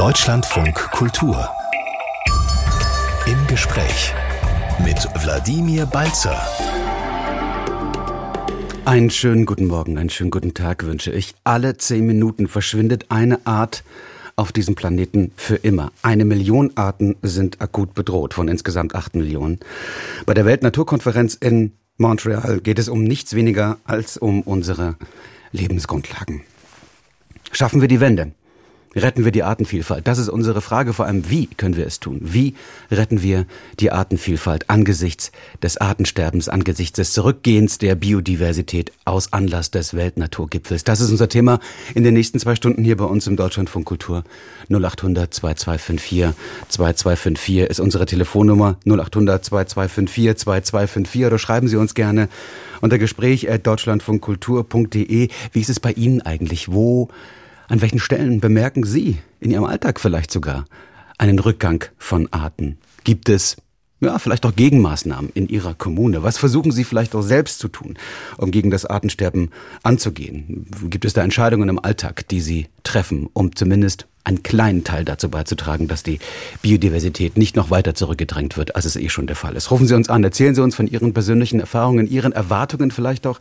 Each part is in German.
Deutschlandfunk Kultur. Im Gespräch mit Wladimir Balzer. Einen schönen guten Morgen, einen schönen guten Tag wünsche ich. Alle zehn Minuten verschwindet eine Art auf diesem Planeten für immer. Eine Million Arten sind akut bedroht von insgesamt acht Millionen. Bei der Weltnaturkonferenz in Montreal geht es um nichts weniger als um unsere Lebensgrundlagen. Schaffen wir die Wende? Retten wir die Artenvielfalt? Das ist unsere Frage. Vor allem, wie können wir es tun? Wie retten wir die Artenvielfalt angesichts des Artensterbens, angesichts des Zurückgehens der Biodiversität aus Anlass des Weltnaturgipfels? Das ist unser Thema in den nächsten zwei Stunden hier bei uns im Deutschlandfunk Kultur. 0800 2254 2254 ist unsere Telefonnummer 0800 2254 2254 oder schreiben Sie uns gerne unter Gespräch at deutschlandfunkkultur.de. Wie ist es bei Ihnen eigentlich? Wo an welchen Stellen bemerken Sie in Ihrem Alltag vielleicht sogar einen Rückgang von Arten? Gibt es ja, vielleicht auch Gegenmaßnahmen in Ihrer Kommune? Was versuchen Sie vielleicht auch selbst zu tun, um gegen das Artensterben anzugehen? Gibt es da Entscheidungen im Alltag, die Sie treffen, um zumindest einen kleinen Teil dazu beizutragen, dass die Biodiversität nicht noch weiter zurückgedrängt wird, als es eh schon der Fall ist? Rufen Sie uns an, erzählen Sie uns von Ihren persönlichen Erfahrungen, Ihren Erwartungen vielleicht auch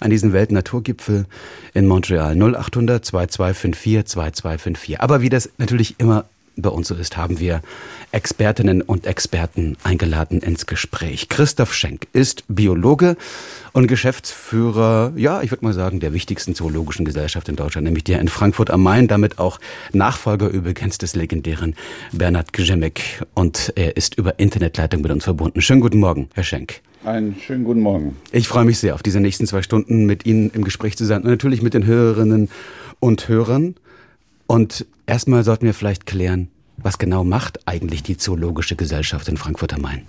an diesen Weltnaturgipfel in Montreal 0800 2254 2254. Aber wie das natürlich immer bei uns so ist, haben wir Expertinnen und Experten eingeladen ins Gespräch. Christoph Schenk ist Biologe und Geschäftsführer, ja, ich würde mal sagen, der wichtigsten zoologischen Gesellschaft in Deutschland, nämlich der in Frankfurt am Main, damit auch Nachfolger übrigens des legendären Bernhard Grzemek. Und er ist über Internetleitung mit uns verbunden. Schönen guten Morgen, Herr Schenk. Einen schönen guten Morgen. Ich freue mich sehr auf diese nächsten zwei Stunden mit Ihnen im Gespräch zu sein und natürlich mit den Hörerinnen und Hörern. Und erstmal sollten wir vielleicht klären, was genau macht eigentlich die Zoologische Gesellschaft in Frankfurt am Main?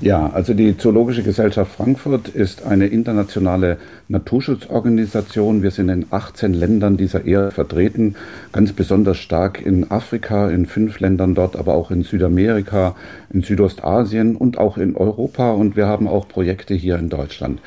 Ja, also die Zoologische Gesellschaft Frankfurt ist eine internationale Naturschutzorganisation. Wir sind in 18 Ländern dieser Erde vertreten, ganz besonders stark in Afrika, in fünf Ländern dort, aber auch in Südamerika, in Südostasien und auch in Europa. Und wir haben auch Projekte hier in Deutschland.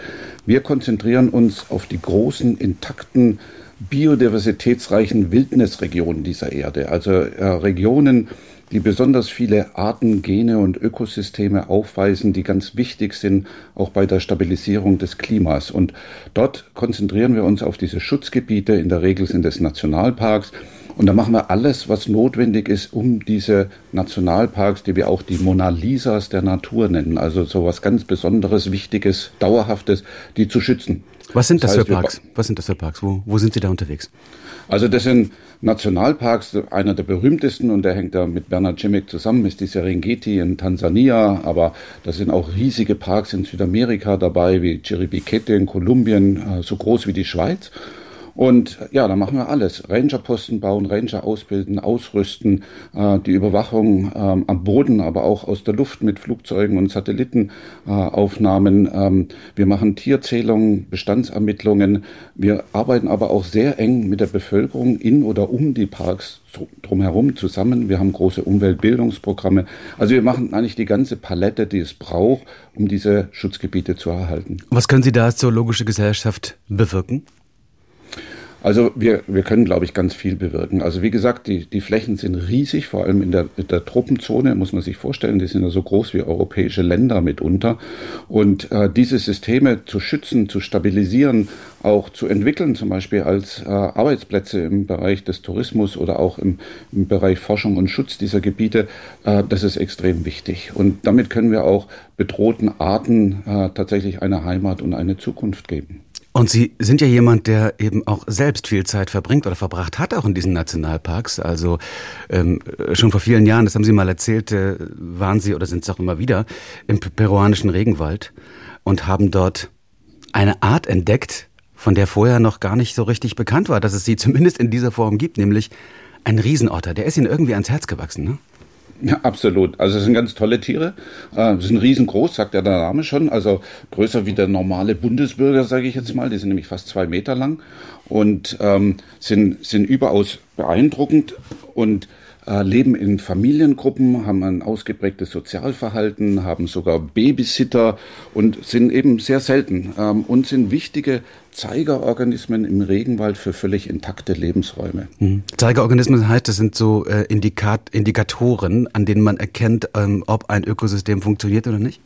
Wir konzentrieren uns auf die großen, intakten, biodiversitätsreichen Wildnisregionen dieser Erde, also äh, Regionen, die besonders viele Arten, Gene und Ökosysteme aufweisen, die ganz wichtig sind, auch bei der Stabilisierung des Klimas. Und dort konzentrieren wir uns auf diese Schutzgebiete. In der Regel sind es Nationalparks. Und da machen wir alles, was notwendig ist, um diese Nationalparks, die wir auch die Mona Lisas der Natur nennen, also so was ganz Besonderes, Wichtiges, Dauerhaftes, die zu schützen. Was sind das, das heißt, für Parks? Was sind das für Parks? Wo, wo sind Sie da unterwegs? Also das sind Nationalparks, einer der berühmtesten und der hängt da mit Bernhard Cimic zusammen, ist die Serengeti in Tansania, aber da sind auch riesige Parks in Südamerika dabei, wie Chiribiquete in Kolumbien, äh, so groß wie die Schweiz. Und ja, da machen wir alles. Rangerposten bauen, Ranger ausbilden, ausrüsten, äh, die Überwachung ähm, am Boden, aber auch aus der Luft mit Flugzeugen und Satellitenaufnahmen. Äh, ähm, wir machen Tierzählungen, Bestandsermittlungen. Wir arbeiten aber auch sehr eng mit der Bevölkerung in oder um die Parks drumherum zusammen. Wir haben große Umweltbildungsprogramme. Also wir machen eigentlich die ganze Palette, die es braucht, um diese Schutzgebiete zu erhalten. Was können Sie da als Zoologische Gesellschaft bewirken? Also wir, wir können, glaube ich, ganz viel bewirken. Also wie gesagt, die, die Flächen sind riesig, vor allem in der, in der Truppenzone, muss man sich vorstellen, die sind ja so groß wie europäische Länder mitunter. Und äh, diese Systeme zu schützen, zu stabilisieren, auch zu entwickeln, zum Beispiel als äh, Arbeitsplätze im Bereich des Tourismus oder auch im, im Bereich Forschung und Schutz dieser Gebiete, äh, das ist extrem wichtig. Und damit können wir auch bedrohten Arten äh, tatsächlich eine Heimat und eine Zukunft geben. Und Sie sind ja jemand, der eben auch selbst viel Zeit verbringt oder verbracht hat, auch in diesen Nationalparks. Also ähm, schon vor vielen Jahren, das haben Sie mal erzählt, äh, waren Sie oder sind es auch immer wieder im peruanischen Regenwald und haben dort eine Art entdeckt, von der vorher noch gar nicht so richtig bekannt war, dass es sie zumindest in dieser Form gibt, nämlich ein Riesenotter. Der ist Ihnen irgendwie ans Herz gewachsen, ne? Ja, absolut. Also es sind ganz tolle Tiere. Äh, sind riesengroß, sagt ja der Name schon. Also größer wie der normale Bundesbürger, sage ich jetzt mal. Die sind nämlich fast zwei Meter lang und ähm, sind, sind überaus beeindruckend. und leben in Familiengruppen, haben ein ausgeprägtes Sozialverhalten, haben sogar Babysitter und sind eben sehr selten ähm, und sind wichtige Zeigerorganismen im Regenwald für völlig intakte Lebensräume. Mhm. Zeigerorganismen heißt, das sind so äh, Indikat Indikatoren, an denen man erkennt, ähm, ob ein Ökosystem funktioniert oder nicht?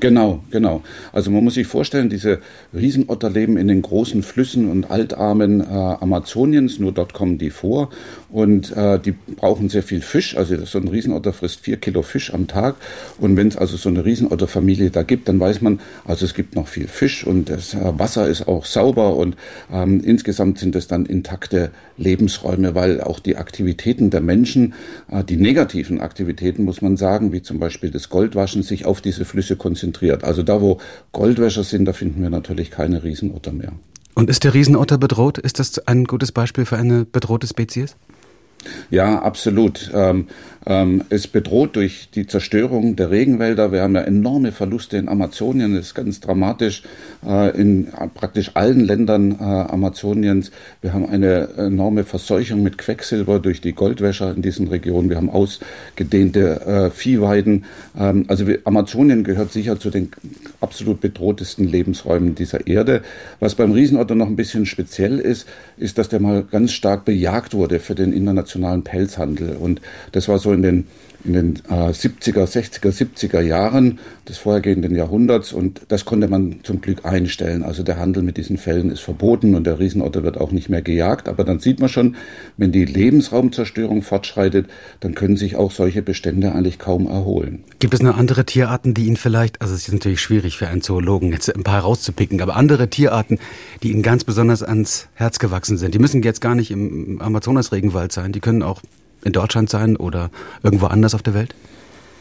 Genau, genau. Also man muss sich vorstellen, diese Riesenotter leben in den großen Flüssen und Altarmen äh, Amazoniens, nur dort kommen die vor und äh, die brauchen sehr viel Fisch. Also so ein Riesenotter frisst vier Kilo Fisch am Tag und wenn es also so eine Riesenotterfamilie da gibt, dann weiß man, also es gibt noch viel Fisch und das äh, Wasser ist auch sauber und ähm, insgesamt sind es dann intakte Lebensräume, weil auch die Aktivitäten der Menschen, äh, die negativen Aktivitäten, muss man sagen, wie zum Beispiel das Goldwaschen, sich auf diese Flüsse konzentriert. Also da, wo Goldwäscher sind, da finden wir natürlich keine Riesenotter mehr. Und ist der Riesenotter bedroht? Ist das ein gutes Beispiel für eine bedrohte Spezies? Ja, absolut. Ähm, ähm, ist bedroht durch die Zerstörung der Regenwälder. Wir haben ja enorme Verluste in Amazonien. Das ist ganz dramatisch äh, in praktisch allen Ländern äh, Amazoniens. Wir haben eine enorme Verseuchung mit Quecksilber durch die Goldwäscher in diesen Regionen. Wir haben ausgedehnte äh, Viehweiden. Ähm, also wir, Amazonien gehört sicher zu den absolut bedrohtesten Lebensräumen dieser Erde. Was beim Riesenotter noch ein bisschen speziell ist, ist, dass der mal ganz stark bejagt wurde für den internationalen Pelzhandel. Und das war so in den in den äh, 70er, 60er, 70er Jahren des vorhergehenden Jahrhunderts und das konnte man zum Glück einstellen. Also der Handel mit diesen Fällen ist verboten und der Riesenotter wird auch nicht mehr gejagt. Aber dann sieht man schon, wenn die Lebensraumzerstörung fortschreitet, dann können sich auch solche Bestände eigentlich kaum erholen. Gibt es noch andere Tierarten, die Ihnen vielleicht, also es ist natürlich schwierig für einen Zoologen jetzt ein paar rauszupicken, aber andere Tierarten, die Ihnen ganz besonders ans Herz gewachsen sind, die müssen jetzt gar nicht im Amazonas-Regenwald sein, die können auch in Deutschland sein oder irgendwo anders auf der Welt?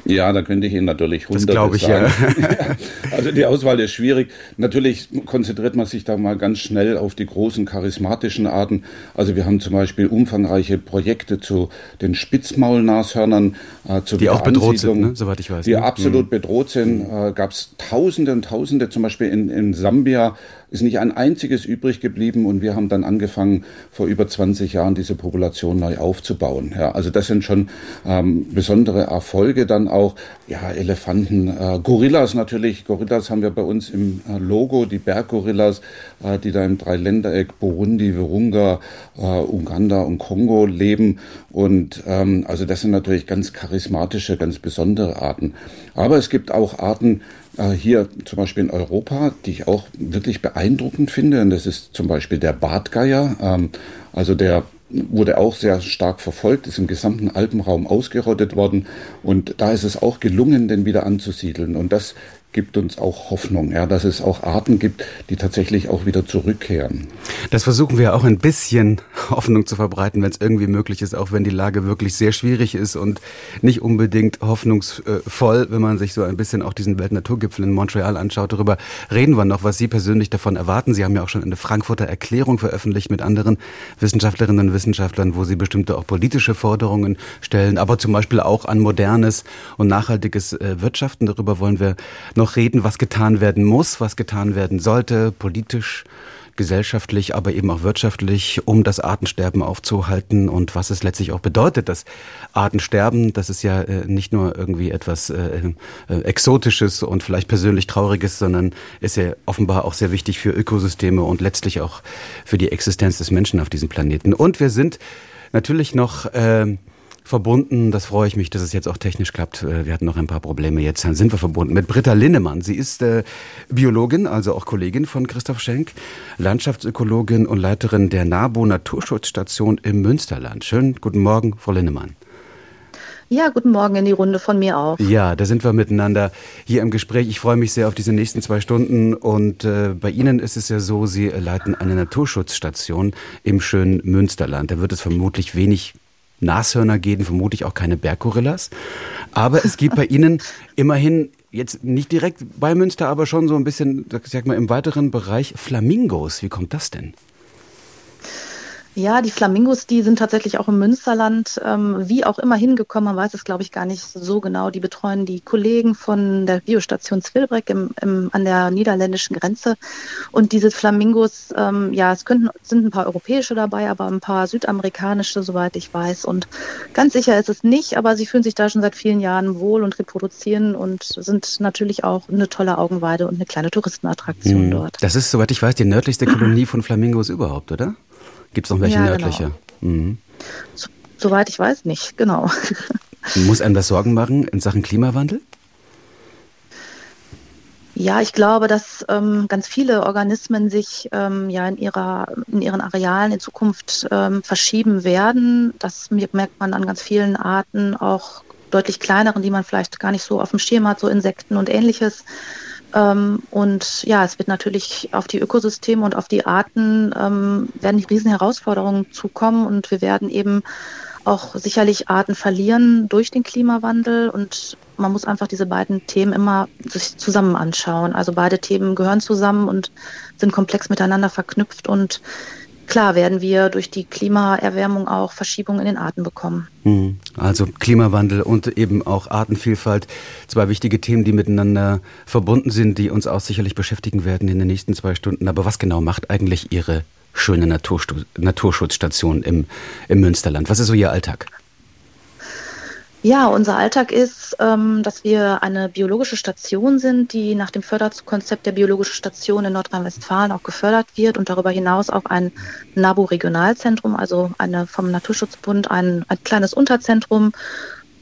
Ja, da könnte ich Ihnen natürlich hunderte das ich, sagen. Ja. also die Auswahl ist schwierig. Natürlich konzentriert man sich da mal ganz schnell auf die großen charismatischen Arten. Also wir haben zum Beispiel umfangreiche Projekte zu den Spitzmaulnashörnern, äh, zu die auch bedroht sind, ne? soweit ich weiß. Die ne? absolut mhm. bedroht sind. Äh, Gab es Tausende und Tausende, zum Beispiel in, in Sambia ist nicht ein einziges übrig geblieben und wir haben dann angefangen, vor über 20 Jahren diese Population neu aufzubauen. Ja, also das sind schon ähm, besondere Erfolge dann auch. Ja, Elefanten, äh, Gorillas natürlich. Gorillas haben wir bei uns im äh, Logo, die Berggorillas, äh, die da im Dreiländereck Burundi, Virunga, äh, Uganda und Kongo leben. Und ähm, also das sind natürlich ganz charismatische, ganz besondere Arten. Aber es gibt auch Arten, hier zum Beispiel in Europa, die ich auch wirklich beeindruckend finde. Und das ist zum Beispiel der Bartgeier. Ähm, also der wurde auch sehr stark verfolgt, ist im gesamten Alpenraum ausgerottet worden. Und da ist es auch gelungen, den wieder anzusiedeln. Und das gibt uns auch Hoffnung, ja, dass es auch Arten gibt, die tatsächlich auch wieder zurückkehren. Das versuchen wir auch ein bisschen Hoffnung zu verbreiten, wenn es irgendwie möglich ist, auch wenn die Lage wirklich sehr schwierig ist und nicht unbedingt hoffnungsvoll, wenn man sich so ein bisschen auch diesen Weltnaturgipfel in Montreal anschaut. Darüber reden wir noch, was Sie persönlich davon erwarten. Sie haben ja auch schon eine Frankfurter Erklärung veröffentlicht mit anderen Wissenschaftlerinnen und Wissenschaftlern, wo Sie bestimmte auch politische Forderungen stellen, aber zum Beispiel auch an modernes und nachhaltiges äh, Wirtschaften. Darüber wollen wir noch reden, was getan werden muss, was getan werden sollte, politisch, gesellschaftlich, aber eben auch wirtschaftlich, um das Artensterben aufzuhalten und was es letztlich auch bedeutet, das Artensterben. Das ist ja äh, nicht nur irgendwie etwas äh, äh, Exotisches und vielleicht persönlich Trauriges, sondern ist ja offenbar auch sehr wichtig für Ökosysteme und letztlich auch für die Existenz des Menschen auf diesem Planeten. Und wir sind natürlich noch äh, verbunden. Das freue ich mich, dass es jetzt auch technisch klappt. Äh, wir hatten noch ein paar Probleme. Jetzt sind wir verbunden mit Britta Linnemann. Sie ist äh, Biologin, also auch Kollegin von Christoph Schenk, Landschaftsökologin und Leiterin der NABO Naturschutzstation im Münsterland. Schönen guten Morgen, Frau Linnemann. Ja, guten Morgen in die Runde von mir auch. Ja, da sind wir miteinander hier im Gespräch. Ich freue mich sehr auf diese nächsten zwei Stunden. Und äh, bei Ihnen ist es ja so, Sie leiten eine Naturschutzstation im schönen Münsterland. Da wird es vermutlich wenig Nashörner gehen, vermutlich auch keine Berggorillas. Aber es gibt bei Ihnen immerhin jetzt nicht direkt bei Münster, aber schon so ein bisschen, sag mal, im weiteren Bereich Flamingos. Wie kommt das denn? Ja, die Flamingos, die sind tatsächlich auch im Münsterland, ähm, wie auch immer hingekommen. Man weiß es, glaube ich, gar nicht so genau. Die betreuen die Kollegen von der Biostation Zwilbreck im, im, an der niederländischen Grenze. Und diese Flamingos, ähm, ja, es könnten, sind ein paar europäische dabei, aber ein paar südamerikanische, soweit ich weiß. Und ganz sicher ist es nicht, aber sie fühlen sich da schon seit vielen Jahren wohl und reproduzieren und sind natürlich auch eine tolle Augenweide und eine kleine Touristenattraktion hm. dort. Das ist, soweit ich weiß, die nördlichste Kolonie von Flamingos überhaupt, oder? Gibt es noch welche ja, nördliche? Genau. Mhm. So, soweit ich weiß nicht, genau. Muss einem das Sorgen machen in Sachen Klimawandel? Ja, ich glaube, dass ähm, ganz viele Organismen sich ähm, ja in, ihrer, in ihren Arealen in Zukunft ähm, verschieben werden. Das merkt man an ganz vielen Arten, auch deutlich kleineren, die man vielleicht gar nicht so auf dem Schirm hat, so Insekten und ähnliches. Ähm, und ja, es wird natürlich auf die Ökosysteme und auf die Arten ähm, werden riesen Herausforderungen zukommen und wir werden eben auch sicherlich Arten verlieren durch den Klimawandel und man muss einfach diese beiden Themen immer sich zusammen anschauen. Also beide Themen gehören zusammen und sind komplex miteinander verknüpft und klar werden wir durch die Klimaerwärmung auch Verschiebungen in den Arten bekommen. Hm. Also Klimawandel und eben auch Artenvielfalt, zwei wichtige Themen, die miteinander verbunden sind, die uns auch sicherlich beschäftigen werden in den nächsten zwei Stunden. Aber was genau macht eigentlich Ihre schöne Naturschutzstation im, im Münsterland? Was ist so Ihr Alltag? Ja, unser Alltag ist, ähm, dass wir eine biologische Station sind, die nach dem Förderkonzept der biologischen Station in Nordrhein-Westfalen auch gefördert wird und darüber hinaus auch ein NABU-Regionalzentrum, also eine vom Naturschutzbund ein, ein kleines Unterzentrum.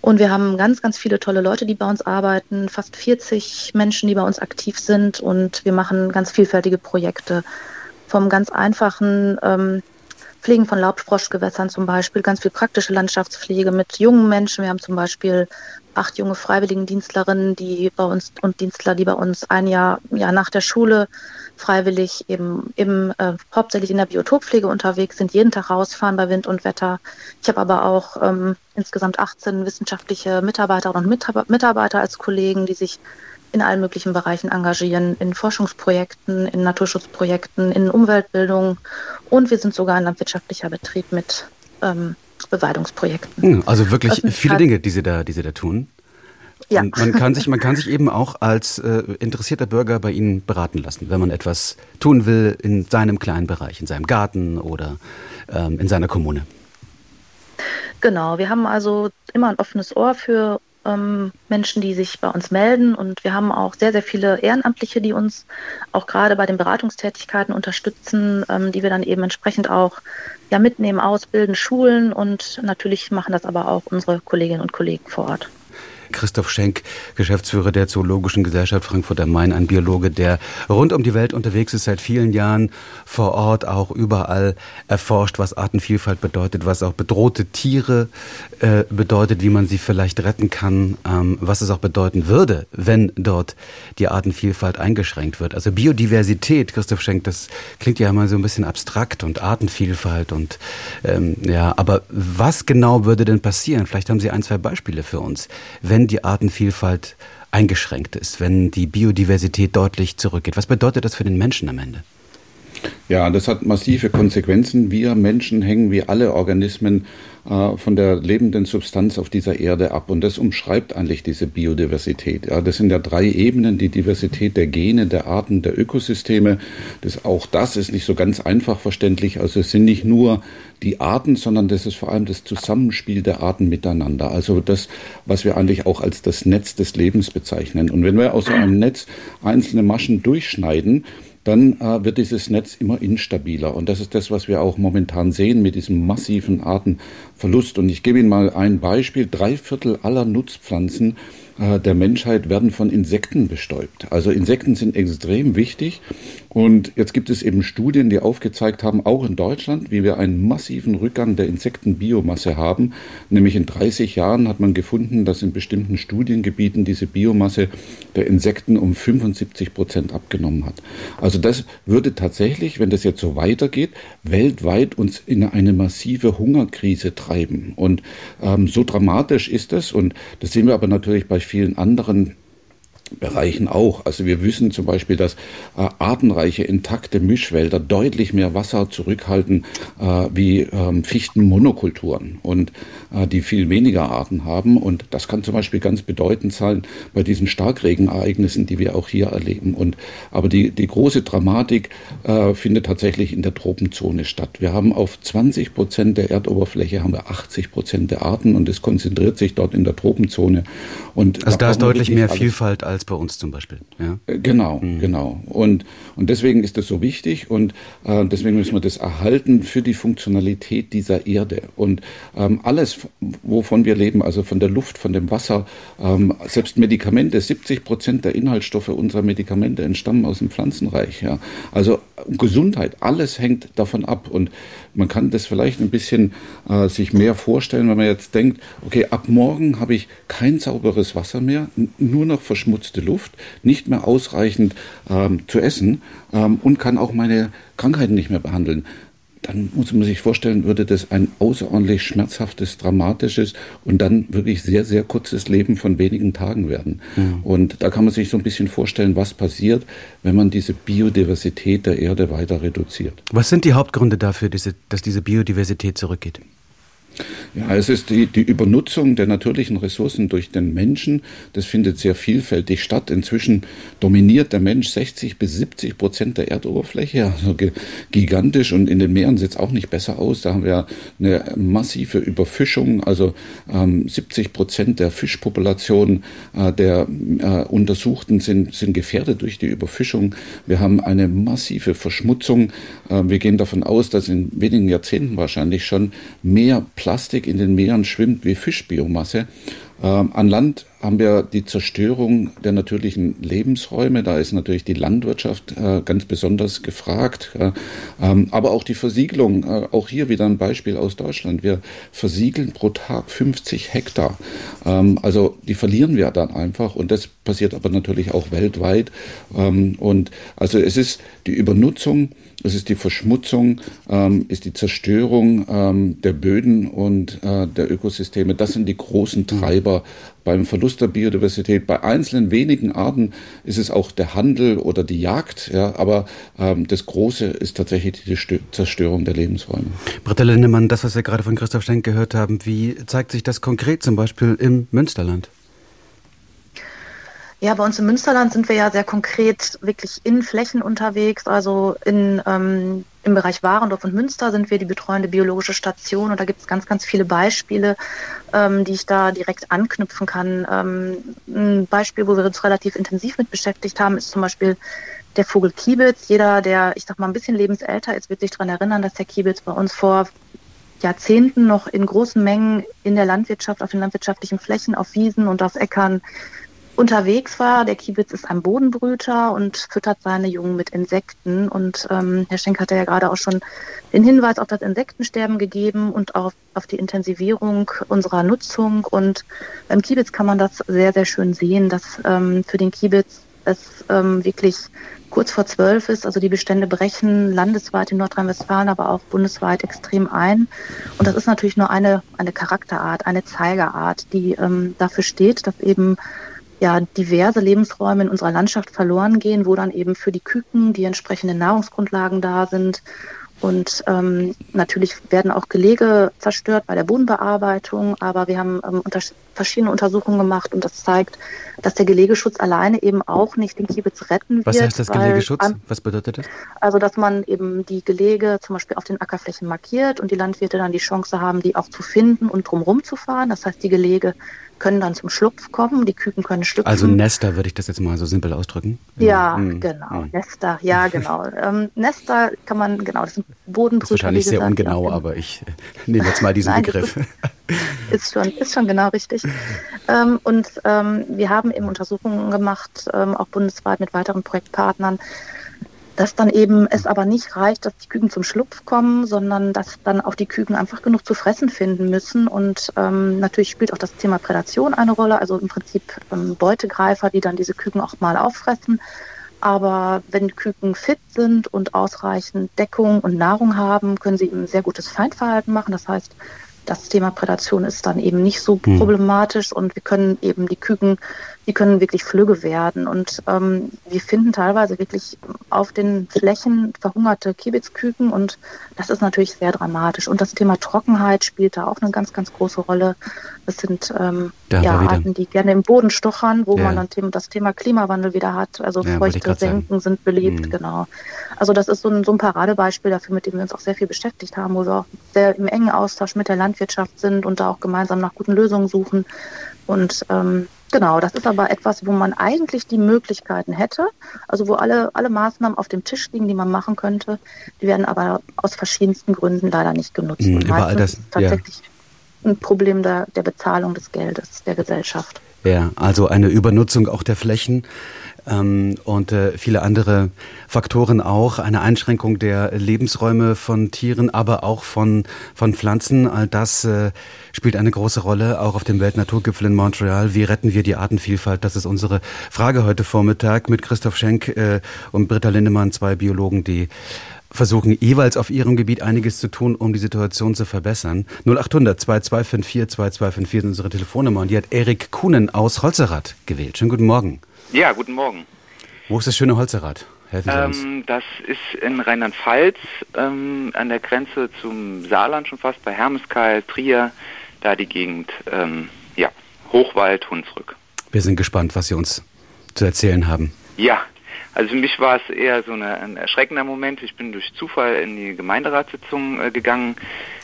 Und wir haben ganz, ganz viele tolle Leute, die bei uns arbeiten, fast 40 Menschen, die bei uns aktiv sind und wir machen ganz vielfältige Projekte. Vom ganz einfachen ähm, Pflegen von Laubfroschgewässern zum Beispiel, ganz viel praktische Landschaftspflege mit jungen Menschen. Wir haben zum Beispiel acht junge Freiwilligendienstlerinnen, die bei uns und Dienstler, die bei uns ein Jahr, Jahr nach der Schule freiwillig eben im, äh, hauptsächlich in der Biotoppflege unterwegs sind, jeden Tag rausfahren bei Wind und Wetter. Ich habe aber auch ähm, insgesamt 18 wissenschaftliche Mitarbeiterinnen und Mitarbeiter als Kollegen, die sich in allen möglichen Bereichen engagieren, in Forschungsprojekten, in Naturschutzprojekten, in Umweltbildung und wir sind sogar ein landwirtschaftlicher Betrieb mit ähm, Beweidungsprojekten. Hm, also wirklich viele Dinge, die Sie da, die Sie da tun. Ja. Und man kann sich, man kann sich eben auch als äh, interessierter Bürger bei Ihnen beraten lassen, wenn man etwas tun will in seinem kleinen Bereich, in seinem Garten oder ähm, in seiner Kommune. Genau, wir haben also immer ein offenes Ohr für ähm, Menschen, die sich bei uns melden. Und wir haben auch sehr, sehr viele Ehrenamtliche, die uns auch gerade bei den Beratungstätigkeiten unterstützen, ähm, die wir dann eben entsprechend auch ja, mitnehmen, ausbilden, schulen. Und natürlich machen das aber auch unsere Kolleginnen und Kollegen vor Ort. Christoph Schenk, Geschäftsführer der Zoologischen Gesellschaft Frankfurt am Main, ein Biologe, der rund um die Welt unterwegs ist, seit vielen Jahren vor Ort auch überall erforscht, was Artenvielfalt bedeutet, was auch bedrohte Tiere äh, bedeutet, wie man sie vielleicht retten kann, ähm, was es auch bedeuten würde, wenn dort die Artenvielfalt eingeschränkt wird. Also Biodiversität, Christoph Schenk, das klingt ja immer so ein bisschen abstrakt und Artenvielfalt und ähm, ja, aber was genau würde denn passieren? Vielleicht haben Sie ein, zwei Beispiele für uns, wenn die Artenvielfalt eingeschränkt ist, wenn die Biodiversität deutlich zurückgeht? Was bedeutet das für den Menschen am Ende? Ja, das hat massive Konsequenzen. Wir Menschen hängen wie alle Organismen äh, von der lebenden Substanz auf dieser Erde ab. Und das umschreibt eigentlich diese Biodiversität. Ja, das sind ja drei Ebenen, die Diversität der Gene, der Arten, der Ökosysteme. Das, auch das ist nicht so ganz einfach verständlich. Also es sind nicht nur die Arten, sondern das ist vor allem das Zusammenspiel der Arten miteinander. Also das, was wir eigentlich auch als das Netz des Lebens bezeichnen. Und wenn wir aus einem Netz einzelne Maschen durchschneiden, dann äh, wird dieses Netz immer instabiler. Und das ist das, was wir auch momentan sehen mit diesem massiven Artenverlust. Und ich gebe Ihnen mal ein Beispiel. Drei Viertel aller Nutzpflanzen der Menschheit werden von Insekten bestäubt. Also Insekten sind extrem wichtig. Und jetzt gibt es eben Studien, die aufgezeigt haben, auch in Deutschland, wie wir einen massiven Rückgang der Insektenbiomasse haben. Nämlich in 30 Jahren hat man gefunden, dass in bestimmten Studiengebieten diese Biomasse der Insekten um 75 Prozent abgenommen hat. Also das würde tatsächlich, wenn das jetzt so weitergeht, weltweit uns in eine massive Hungerkrise treiben. Und ähm, so dramatisch ist es. Und das sehen wir aber natürlich bei vielen anderen Bereichen auch. Also wir wissen zum Beispiel, dass äh, artenreiche, intakte Mischwälder deutlich mehr Wasser zurückhalten äh, wie ähm, Fichtenmonokulturen und äh, die viel weniger Arten haben. Und das kann zum Beispiel ganz bedeutend sein bei diesen Starkregenereignissen, die wir auch hier erleben. Und aber die, die große Dramatik äh, findet tatsächlich in der Tropenzone statt. Wir haben auf 20 Prozent der Erdoberfläche haben wir 80 Prozent der Arten und es konzentriert sich dort in der Tropenzone. Und also da, da ist deutlich mehr Vielfalt als bei uns zum Beispiel. Ja? Äh, genau, mhm. genau. Und, und deswegen ist das so wichtig und äh, deswegen müssen wir das erhalten für die Funktionalität dieser Erde. Und ähm, alles, wovon wir leben, also von der Luft, von dem Wasser, ähm, selbst Medikamente, 70 Prozent der Inhaltsstoffe unserer Medikamente entstammen aus dem Pflanzenreich. Ja? Also Gesundheit, alles hängt davon ab. Und man kann das vielleicht ein bisschen äh, sich mehr vorstellen, wenn man jetzt denkt, okay, ab morgen habe ich kein sauberes Wasser mehr, nur noch verschmutzte Luft, nicht mehr ausreichend ähm, zu essen ähm, und kann auch meine Krankheiten nicht mehr behandeln dann muss man sich vorstellen, würde das ein außerordentlich schmerzhaftes, dramatisches und dann wirklich sehr, sehr kurzes Leben von wenigen Tagen werden. Mhm. Und da kann man sich so ein bisschen vorstellen, was passiert, wenn man diese Biodiversität der Erde weiter reduziert. Was sind die Hauptgründe dafür, dass diese Biodiversität zurückgeht? Ja, es ist die, die Übernutzung der natürlichen Ressourcen durch den Menschen. Das findet sehr vielfältig statt. Inzwischen dominiert der Mensch 60 bis 70 Prozent der Erdoberfläche, also gigantisch. Und in den Meeren sieht es auch nicht besser aus. Da haben wir eine massive Überfischung. Also ähm, 70 Prozent der Fischpopulation äh, der äh, Untersuchten sind, sind gefährdet durch die Überfischung. Wir haben eine massive Verschmutzung. Äh, wir gehen davon aus, dass in wenigen Jahrzehnten wahrscheinlich schon mehr Plastik in den Meeren schwimmt wie Fischbiomasse. Ähm, an Land haben wir die Zerstörung der natürlichen Lebensräume. Da ist natürlich die Landwirtschaft äh, ganz besonders gefragt. Äh, ähm, aber auch die Versiegelung, äh, auch hier wieder ein Beispiel aus Deutschland. Wir versiegeln pro Tag 50 Hektar. Ähm, also die verlieren wir dann einfach. Und das passiert aber natürlich auch weltweit. Ähm, und also es ist die Übernutzung es ist die Verschmutzung, ähm, ist die Zerstörung ähm, der Böden und äh, der Ökosysteme. Das sind die großen. Treiber beim Verlust der Biodiversität. Bei einzelnen wenigen Arten ist es auch der Handel oder die Jagd. Ja, aber ähm, das Große ist tatsächlich die Zerstörung der Lebensräume. Britta Lindemann, das, was wir gerade von Christoph Schenk gehört haben, wie zeigt sich das konkret zum Beispiel im Münsterland? Ja, bei uns im Münsterland sind wir ja sehr konkret wirklich in Flächen unterwegs. Also in, ähm, im Bereich Warendorf und Münster sind wir die betreuende biologische Station und da gibt es ganz, ganz viele Beispiele, ähm, die ich da direkt anknüpfen kann. Ähm, ein Beispiel, wo wir uns relativ intensiv mit beschäftigt haben, ist zum Beispiel der Vogel Kiebitz. Jeder, der, ich sag mal, ein bisschen lebensälter ist, wird sich daran erinnern, dass der Kiebitz bei uns vor Jahrzehnten noch in großen Mengen in der Landwirtschaft, auf den landwirtschaftlichen Flächen, auf Wiesen und auf Äckern unterwegs war. Der Kiebitz ist ein Bodenbrüter und füttert seine Jungen mit Insekten. Und ähm, Herr Schenk hatte ja gerade auch schon den Hinweis auf das Insektensterben gegeben und auf, auf die Intensivierung unserer Nutzung. Und beim Kiebitz kann man das sehr, sehr schön sehen, dass ähm, für den Kiebitz es ähm, wirklich kurz vor zwölf ist. Also die Bestände brechen landesweit in Nordrhein-Westfalen, aber auch bundesweit extrem ein. Und das ist natürlich nur eine, eine Charakterart, eine Zeigerart, die ähm, dafür steht, dass eben ja diverse Lebensräume in unserer Landschaft verloren gehen, wo dann eben für die Küken die entsprechenden Nahrungsgrundlagen da sind. Und ähm, natürlich werden auch Gelege zerstört bei der Bodenbearbeitung, aber wir haben ähm, unter verschiedene Untersuchungen gemacht und das zeigt, dass der Gelegeschutz alleine eben auch nicht den Kiebitz retten wird. Was heißt das Gelegeschutz? Was bedeutet das? Also, dass man eben die Gelege zum Beispiel auf den Ackerflächen markiert und die Landwirte dann die Chance haben, die auch zu finden und drumherum zu fahren. Das heißt, die Gelege können dann zum Schlupf kommen, die Küken können schlüpfen. Also Nester würde ich das jetzt mal so simpel ausdrücken. Ja, mhm. genau. Mhm. Nester, ja, genau. ähm, Nester kann man, genau, das sind Bodenbrüter. Das ist wahrscheinlich sehr ungenau, aber ich nehme jetzt mal diesen Nein, Begriff. Ist, schon, ist schon genau richtig. ähm, und ähm, wir haben eben Untersuchungen gemacht, ähm, auch bundesweit mit weiteren Projektpartnern, dass dann eben es aber nicht reicht, dass die Küken zum Schlupf kommen, sondern dass dann auch die Küken einfach genug zu fressen finden müssen. Und ähm, natürlich spielt auch das Thema Prädation eine Rolle, also im Prinzip ähm, Beutegreifer, die dann diese Küken auch mal auffressen. Aber wenn Küken fit sind und ausreichend Deckung und Nahrung haben, können sie eben sehr gutes Feindverhalten machen. Das heißt, das Thema Prädation ist dann eben nicht so hm. problematisch und wir können eben die Küken, die können wirklich flügge werden. Und ähm, wir finden teilweise wirklich auf den Flächen verhungerte Kiebitzküken und das ist natürlich sehr dramatisch. Und das Thema Trockenheit spielt da auch eine ganz, ganz große Rolle. Das sind ähm, ja, Arten, die gerne im Boden stochern, wo ja. man dann das Thema Klimawandel wieder hat. Also ja, feuchte Senken sind beliebt, hm. genau. Also das ist so ein, so ein Paradebeispiel dafür, mit dem wir uns auch sehr viel beschäftigt haben, wo wir auch sehr im engen Austausch mit der Landwirtschaft sind und da auch gemeinsam nach guten Lösungen suchen. Und ähm, genau, das ist aber etwas, wo man eigentlich die Möglichkeiten hätte, also wo alle, alle Maßnahmen auf dem Tisch liegen, die man machen könnte, die werden aber aus verschiedensten Gründen leider nicht genutzt. Mhm, und überall das, tatsächlich ja. ein Problem der, der Bezahlung des Geldes der Gesellschaft. Ja, also eine Übernutzung auch der Flächen ähm, und äh, viele andere Faktoren auch. Eine Einschränkung der Lebensräume von Tieren, aber auch von, von Pflanzen. All das äh, spielt eine große Rolle, auch auf dem Weltnaturgipfel in Montreal. Wie retten wir die Artenvielfalt? Das ist unsere Frage heute Vormittag mit Christoph Schenk äh, und Britta Lindemann, zwei Biologen, die versuchen jeweils auf ihrem Gebiet einiges zu tun, um die Situation zu verbessern. 0800 2254 2254 sind unsere Telefonnummer und die hat Erik Kuhnen aus Holzerath gewählt. Schönen guten Morgen. Ja, guten Morgen. Wo ist das schöne Holzerrad? Helfen Sie uns. Ähm, das ist in Rheinland-Pfalz, ähm, an der Grenze zum Saarland schon fast, bei Hermeskeil, Trier, da die Gegend, ähm, ja, Hochwald, Hunsrück. Wir sind gespannt, was Sie uns zu erzählen haben. Ja, also für mich war es eher so eine, ein erschreckender Moment. Ich bin durch Zufall in die Gemeinderatssitzung äh, gegangen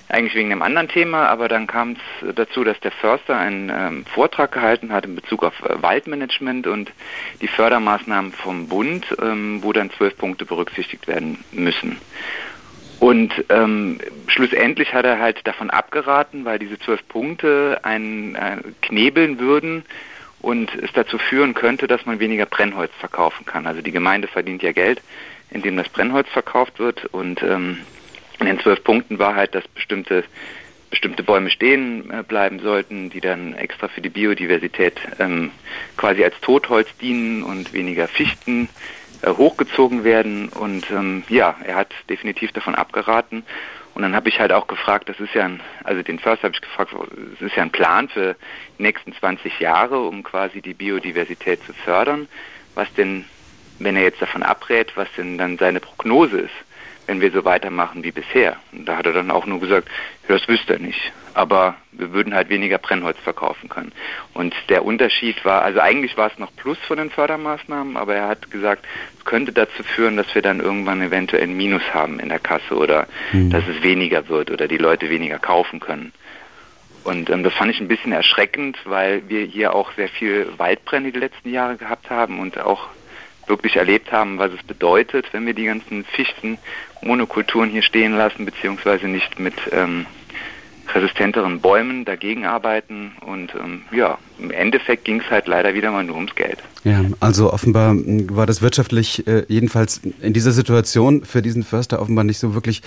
eigentlich wegen einem anderen Thema, aber dann kam es dazu, dass der Förster einen ähm, Vortrag gehalten hat in Bezug auf äh, Waldmanagement und die Fördermaßnahmen vom Bund, ähm, wo dann zwölf Punkte berücksichtigt werden müssen. Und ähm, schlussendlich hat er halt davon abgeraten, weil diese zwölf Punkte einen äh, knebeln würden und es dazu führen könnte, dass man weniger Brennholz verkaufen kann. Also die Gemeinde verdient ja Geld, indem das Brennholz verkauft wird und ähm, in den zwölf Punkten war halt, dass bestimmte bestimmte Bäume stehen äh, bleiben sollten, die dann extra für die Biodiversität ähm, quasi als Totholz dienen und weniger Fichten äh, hochgezogen werden. Und ähm, ja, er hat definitiv davon abgeraten. Und dann habe ich halt auch gefragt, das ist ja ein, also den Förster habe ich gefragt, es ist ja ein Plan für die nächsten 20 Jahre, um quasi die Biodiversität zu fördern. Was denn, wenn er jetzt davon abrät, was denn dann seine Prognose ist? wenn wir so weitermachen wie bisher. Und da hat er dann auch nur gesagt, das wüsste er nicht. Aber wir würden halt weniger Brennholz verkaufen können. Und der Unterschied war, also eigentlich war es noch Plus von den Fördermaßnahmen, aber er hat gesagt, es könnte dazu führen, dass wir dann irgendwann eventuell ein Minus haben in der Kasse oder mhm. dass es weniger wird oder die Leute weniger kaufen können. Und ähm, das fand ich ein bisschen erschreckend, weil wir hier auch sehr viel Waldbrände die letzten Jahre gehabt haben und auch wirklich erlebt haben, was es bedeutet, wenn wir die ganzen Fichten, Monokulturen hier stehen lassen, beziehungsweise nicht mit ähm, resistenteren Bäumen dagegen arbeiten. Und ähm, ja, im Endeffekt ging es halt leider wieder mal nur ums Geld. Ja, also offenbar war das wirtschaftlich äh, jedenfalls in dieser Situation für diesen Förster offenbar nicht so wirklich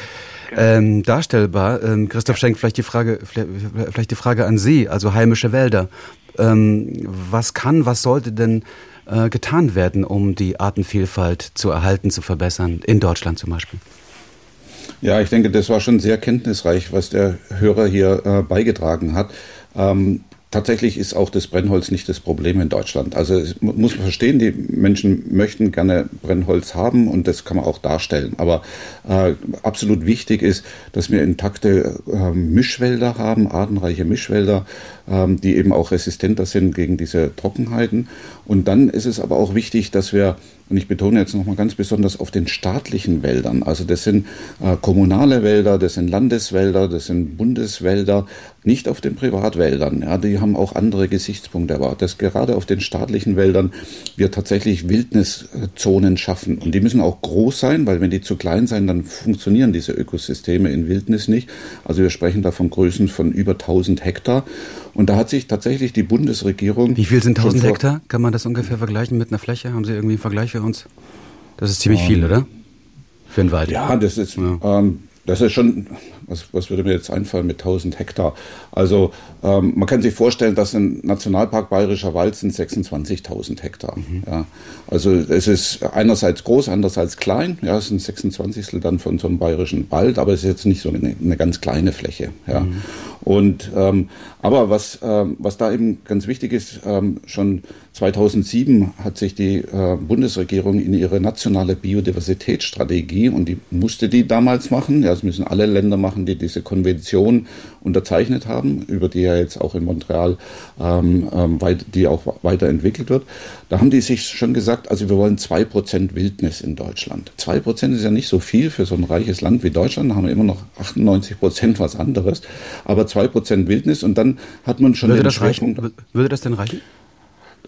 genau. ähm, darstellbar. Ähm, Christoph Schenk, vielleicht die Frage, vielleicht die Frage an Sie, also heimische Wälder. Ähm, was kann, was sollte denn äh, getan werden, um die Artenvielfalt zu erhalten, zu verbessern, in Deutschland zum Beispiel? Ja, ich denke, das war schon sehr kenntnisreich, was der Hörer hier äh, beigetragen hat. Ähm, tatsächlich ist auch das Brennholz nicht das Problem in Deutschland. Also muss man verstehen, die Menschen möchten gerne Brennholz haben und das kann man auch darstellen. Aber äh, absolut wichtig ist, dass wir intakte äh, Mischwälder haben, artenreiche Mischwälder, äh, die eben auch resistenter sind gegen diese Trockenheiten. Und dann ist es aber auch wichtig, dass wir und ich betone jetzt nochmal ganz besonders auf den staatlichen Wäldern. Also das sind äh, kommunale Wälder, das sind Landeswälder, das sind Bundeswälder, nicht auf den Privatwäldern. Ja, die haben auch andere Gesichtspunkte. Aber dass gerade auf den staatlichen Wäldern wir tatsächlich Wildniszonen schaffen. Und die müssen auch groß sein, weil wenn die zu klein sein, dann funktionieren diese Ökosysteme in Wildnis nicht. Also wir sprechen da von Größen von über 1000 Hektar. Und da hat sich tatsächlich die Bundesregierung. Wie viel sind 1000 Hektar? Kann man das ungefähr vergleichen mit einer Fläche? Haben Sie irgendwie einen Vergleich für uns? Das ist ziemlich um, viel, oder? Für einen Wald. Ja, das ist, ja. Ähm, das ist schon was, was würde mir jetzt einfallen mit 1000 Hektar? Also ähm, man kann sich vorstellen, dass ein Nationalpark Bayerischer Wald sind 26.000 Hektar. Mhm. Ja. Also es ist einerseits groß, andererseits klein. Ja, es sind 26 dann von so einem bayerischen Wald, aber es ist jetzt nicht so eine, eine ganz kleine Fläche. Ja. Mhm. Und ähm, aber was ähm, was da eben ganz wichtig ist, ähm, schon 2007 hat sich die äh, Bundesregierung in ihre nationale Biodiversitätsstrategie und die musste die damals machen. Ja, das müssen alle Länder machen, die diese Konvention unterzeichnet haben, über die ja jetzt auch in Montreal ähm, ähm, weit, die auch weiterentwickelt wird. Da haben die sich schon gesagt, also wir wollen zwei Prozent Wildnis in Deutschland. Zwei Prozent ist ja nicht so viel für so ein reiches Land wie Deutschland. Da haben wir immer noch 98 Prozent was anderes. Aber zwei Prozent Wildnis und dann hat man schon würde das reichen? Würde das denn reichen?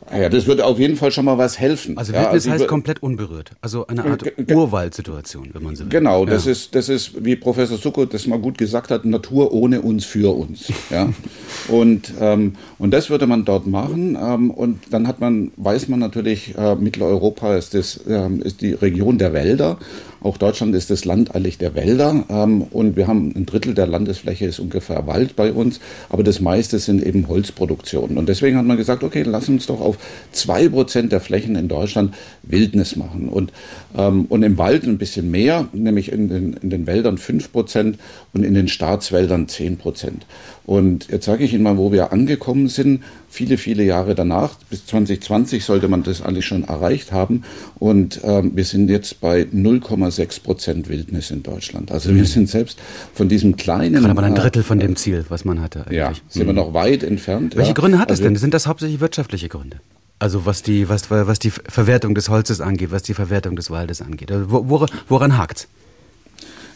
Ah ja, das würde auf jeden Fall schon mal was helfen. Also Wildnis ja, also heißt komplett unberührt. Also eine Art Urwaldsituation, wenn man so will. Genau, das ja. ist, das ist, wie Professor Sucko das mal gut gesagt hat, Natur ohne uns, für uns. Ja. und, ähm, und das würde man dort machen. Ähm, und dann hat man, weiß man natürlich, äh, Mitteleuropa ist, das, ähm, ist die Region der Wälder. Auch Deutschland ist das Land eigentlich der Wälder. Ähm, und wir haben ein Drittel der Landesfläche ist ungefähr Wald bei uns. Aber das meiste sind eben Holzproduktionen. Und deswegen hat man gesagt, okay, lass uns doch auf zwei Prozent der Flächen in Deutschland Wildnis machen. Und, und im Wald ein bisschen mehr, nämlich in den, in den Wäldern fünf Prozent und in den Staatswäldern zehn Prozent. Und jetzt sage ich Ihnen mal, wo wir angekommen sind. Viele, viele Jahre danach, bis 2020 sollte man das alles schon erreicht haben. Und ähm, wir sind jetzt bei 0,6 Prozent Wildnis in Deutschland. Also mhm. wir sind selbst von diesem kleinen. Gerade mal ein Drittel von dem Ziel, was man hatte. Eigentlich. Ja, sind mhm. wir noch weit entfernt. Welche ja. Gründe hat also, das denn? Sind das hauptsächlich wirtschaftliche Gründe? Also was die, was, was die Verwertung des Holzes angeht, was die Verwertung des Waldes angeht. Also woran, woran hakt's?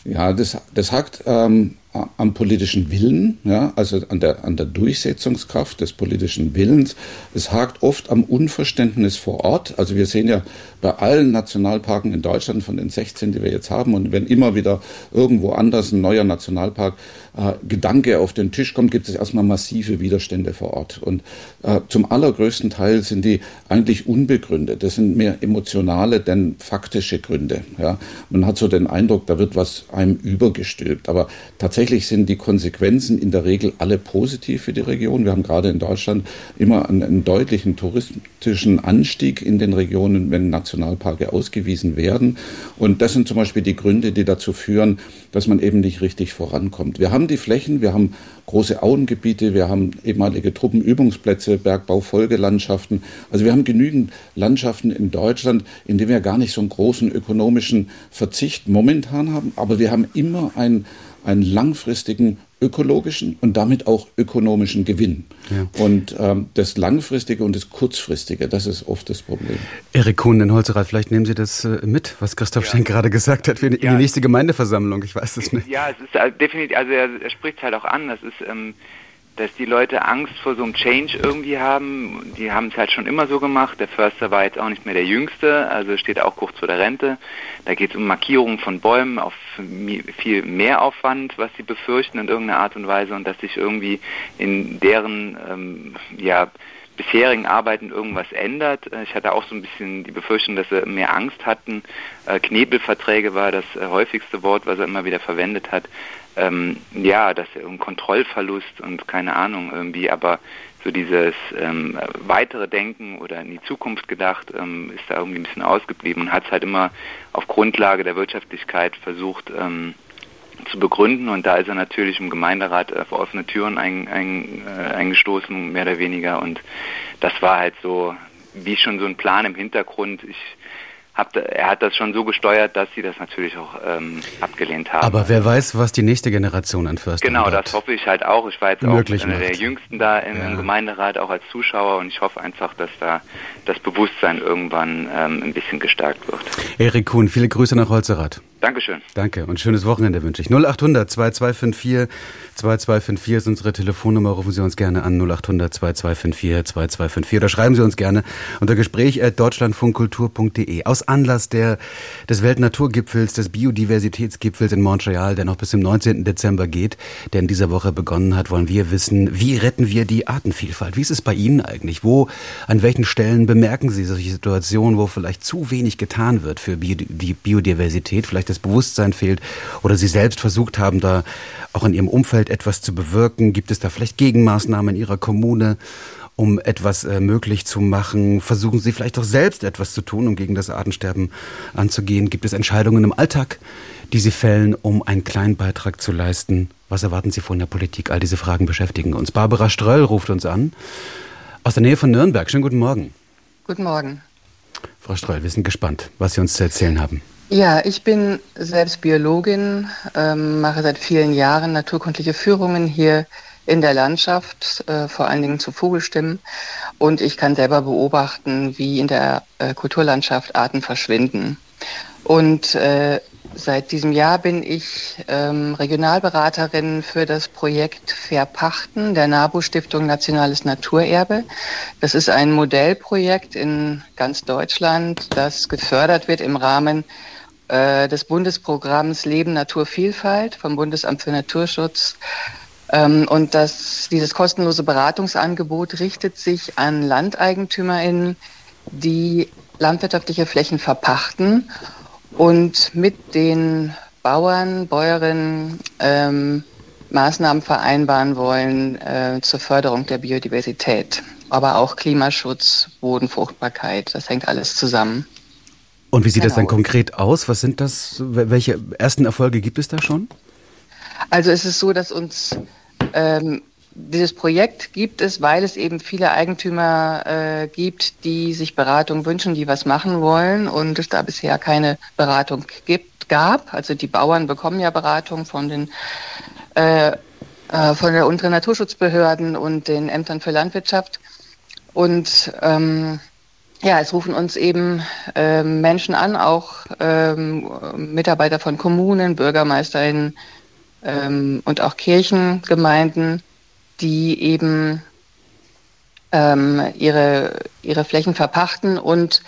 Ja, das, das hakt ähm, am politischen Willen, ja, also an der, an der Durchsetzungskraft des politischen Willens. Es hakt oft am Unverständnis vor Ort. Also wir sehen ja bei allen Nationalparken in Deutschland von den 16, die wir jetzt haben, und wenn immer wieder irgendwo anders ein neuer Nationalpark äh, Gedanke auf den Tisch kommt, gibt es erstmal massive Widerstände vor Ort. Und äh, zum allergrößten Teil sind die eigentlich unbegründet. Das sind mehr emotionale denn faktische Gründe. Ja. Man hat so den Eindruck, da wird was einem übergestülpt. Aber tatsächlich tatsächlich sind die Konsequenzen in der Regel alle positiv für die Region. Wir haben gerade in Deutschland immer einen, einen deutlichen touristischen Anstieg in den Regionen, wenn Nationalparke ausgewiesen werden. Und das sind zum Beispiel die Gründe, die dazu führen, dass man eben nicht richtig vorankommt. Wir haben die Flächen, wir haben große Auengebiete, wir haben ehemalige Truppenübungsplätze, Bergbaufolgelandschaften. Also wir haben genügend Landschaften in Deutschland, in denen wir gar nicht so einen großen ökonomischen Verzicht momentan haben, aber wir haben immer ein einen langfristigen ökologischen und damit auch ökonomischen Gewinn. Ja. Und ähm, das Langfristige und das Kurzfristige, das ist oft das Problem. Erik Kuhn in Holzerath, vielleicht nehmen Sie das äh, mit, was Christoph ja. Schenk gerade gesagt hat, für in ja. die nächste Gemeindeversammlung, ich weiß es nicht. Ja, es ist also definitiv, also er, er spricht es halt auch an, das ist... Ähm, dass die Leute Angst vor so einem Change irgendwie haben. Die haben es halt schon immer so gemacht. Der Förster war jetzt auch nicht mehr der Jüngste, also steht auch kurz vor der Rente. Da geht es um Markierungen von Bäumen auf viel mehr Aufwand, was sie befürchten in irgendeiner Art und Weise und dass sich irgendwie in deren ähm, ja, bisherigen Arbeiten irgendwas ändert. Ich hatte auch so ein bisschen die Befürchtung, dass sie mehr Angst hatten. Äh, Knebelverträge war das äh, häufigste Wort, was er immer wieder verwendet hat ähm, ja, dass ein Kontrollverlust und keine Ahnung irgendwie, aber so dieses ähm, weitere Denken oder in die Zukunft gedacht ähm, ist da irgendwie ein bisschen ausgeblieben und hat es halt immer auf Grundlage der Wirtschaftlichkeit versucht ähm, zu begründen und da ist er natürlich im Gemeinderat vor offene Türen ein, ein, äh, eingestoßen, mehr oder weniger und das war halt so wie schon so ein Plan im Hintergrund. Ich hab, er hat das schon so gesteuert, dass sie das natürlich auch ähm, abgelehnt haben. Aber wer weiß, was die nächste Generation an Förstern Genau, das hoffe ich halt auch. Ich war jetzt auch einer der Jüngsten da im, ja. Gemeinderat, auch als Zuschauer und ich hoffe einfach, dass da das Bewusstsein irgendwann ähm, ein bisschen gestärkt wird. Erik Kuhn, viele Grüße nach Holzerath. Dankeschön. Danke und schönes Wochenende wünsche ich. 0800 2254 2254 ist unsere Telefonnummer. Rufen Sie uns gerne an 0800 2254 2254 oder schreiben Sie uns gerne unter Gespräch deutschlandfunkkultur.de. Aus Anlass der, des Weltnaturgipfels, des Biodiversitätsgipfels in Montreal, der noch bis zum 19. Dezember geht, der in dieser Woche begonnen hat, wollen wir wissen, wie retten wir die Artenvielfalt? Wie ist es bei Ihnen eigentlich? Wo, an welchen Stellen bemerken Sie solche Situationen, wo vielleicht zu wenig getan wird für die Biodiversität? Vielleicht das Bewusstsein fehlt oder Sie selbst versucht haben, da auch in Ihrem Umfeld etwas zu bewirken? Gibt es da vielleicht Gegenmaßnahmen in Ihrer Kommune? um etwas äh, möglich zu machen? Versuchen Sie vielleicht auch selbst etwas zu tun, um gegen das Artensterben anzugehen? Gibt es Entscheidungen im Alltag, die Sie fällen, um einen kleinen Beitrag zu leisten? Was erwarten Sie von der Politik? All diese Fragen beschäftigen uns. Barbara Ströll ruft uns an aus der Nähe von Nürnberg. Schönen guten Morgen. Guten Morgen. Frau Ströll, wir sind gespannt, was Sie uns zu erzählen haben. Ja, ich bin selbst Biologin, ähm, mache seit vielen Jahren naturkundliche Führungen hier in der Landschaft, äh, vor allen Dingen zu Vogelstimmen. Und ich kann selber beobachten, wie in der äh, Kulturlandschaft Arten verschwinden. Und äh, seit diesem Jahr bin ich ähm, Regionalberaterin für das Projekt Verpachten der NABU Stiftung Nationales Naturerbe. Das ist ein Modellprojekt in ganz Deutschland, das gefördert wird im Rahmen äh, des Bundesprogramms Leben Natur Vielfalt vom Bundesamt für Naturschutz ähm, und das, dieses kostenlose Beratungsangebot richtet sich an LandeigentümerInnen, die landwirtschaftliche Flächen verpachten und mit den Bauern, Bäuerinnen ähm, Maßnahmen vereinbaren wollen äh, zur Förderung der Biodiversität, aber auch Klimaschutz, Bodenfruchtbarkeit, das hängt alles zusammen. Und wie sieht genau. das dann konkret aus? Was sind das? Welche ersten Erfolge gibt es da schon? Also es ist so, dass uns ähm, dieses Projekt gibt es, weil es eben viele Eigentümer äh, gibt, die sich Beratung wünschen, die was machen wollen und es da bisher keine Beratung gibt, gab. Also die Bauern bekommen ja Beratung von den äh, äh, von der unteren Naturschutzbehörden und den Ämtern für Landwirtschaft. Und ähm, ja, es rufen uns eben äh, Menschen an, auch ähm, Mitarbeiter von Kommunen, BürgermeisterInnen, ähm, und auch Kirchengemeinden, die eben ähm, ihre, ihre Flächen verpachten und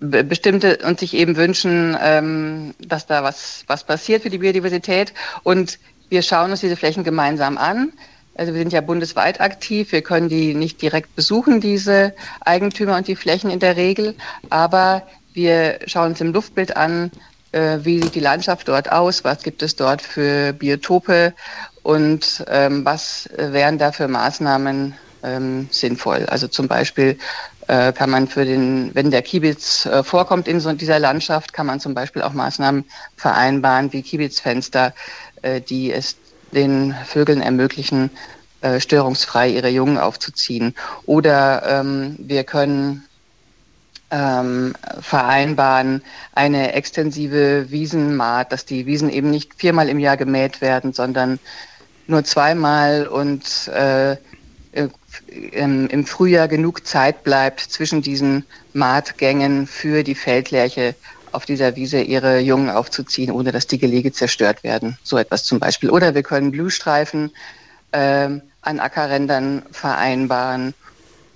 bestimmte und sich eben wünschen, ähm, dass da was, was passiert für die Biodiversität. Und wir schauen uns diese Flächen gemeinsam an. Also wir sind ja bundesweit aktiv. Wir können die nicht direkt besuchen, diese Eigentümer und die Flächen in der Regel. Aber wir schauen uns im Luftbild an, äh, wie sieht die Landschaft dort aus, was gibt es dort für Biotope und ähm, was wären da für Maßnahmen ähm, sinnvoll. Also zum Beispiel äh, kann man für den, wenn der Kiebitz äh, vorkommt in so dieser Landschaft, kann man zum Beispiel auch Maßnahmen vereinbaren wie Kiebitzfenster, äh, die es den Vögeln ermöglichen, äh, störungsfrei ihre Jungen aufzuziehen. Oder ähm, wir können ähm, vereinbaren, eine extensive Wiesenmaat, dass die Wiesen eben nicht viermal im Jahr gemäht werden, sondern nur zweimal und äh, im, im Frühjahr genug Zeit bleibt zwischen diesen Maatgängen für die Feldlerche auf dieser Wiese ihre Jungen aufzuziehen, ohne dass die Gelege zerstört werden. So etwas zum Beispiel. Oder wir können Blühstreifen äh, an Ackerrändern vereinbaren.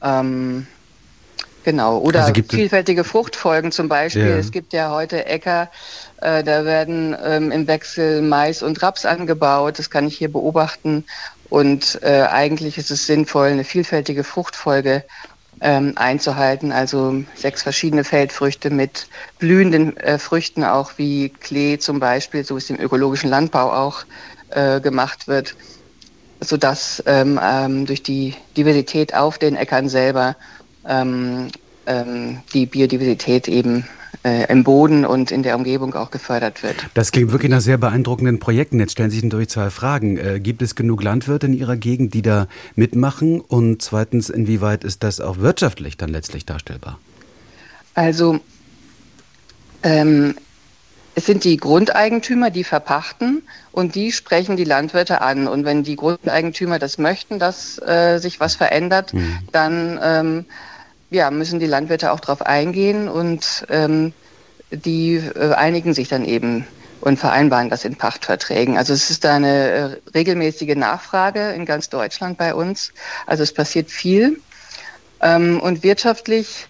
Ähm, Genau, oder also vielfältige Fruchtfolgen zum Beispiel. Ja. Es gibt ja heute Äcker, äh, da werden ähm, im Wechsel Mais und Raps angebaut. Das kann ich hier beobachten. Und äh, eigentlich ist es sinnvoll, eine vielfältige Fruchtfolge ähm, einzuhalten. Also sechs verschiedene Feldfrüchte mit blühenden äh, Früchten, auch wie Klee zum Beispiel, so wie es im ökologischen Landbau auch äh, gemacht wird, sodass ähm, ähm, durch die Diversität auf den Äckern selber ähm, ähm, die Biodiversität eben im Boden und in der Umgebung auch gefördert wird. Das klingt wirklich nach sehr beeindruckenden Projekten. Jetzt stellen sich natürlich zwei Fragen. Äh, gibt es genug Landwirte in Ihrer Gegend, die da mitmachen? Und zweitens, inwieweit ist das auch wirtschaftlich dann letztlich darstellbar? Also ähm, es sind die Grundeigentümer, die verpachten und die sprechen die Landwirte an. Und wenn die Grundeigentümer das möchten, dass äh, sich was verändert, mhm. dann ähm, ja, müssen die Landwirte auch darauf eingehen und ähm, die äh, einigen sich dann eben und vereinbaren das in Pachtverträgen. Also es ist da eine äh, regelmäßige Nachfrage in ganz Deutschland bei uns. Also es passiert viel. Ähm, und wirtschaftlich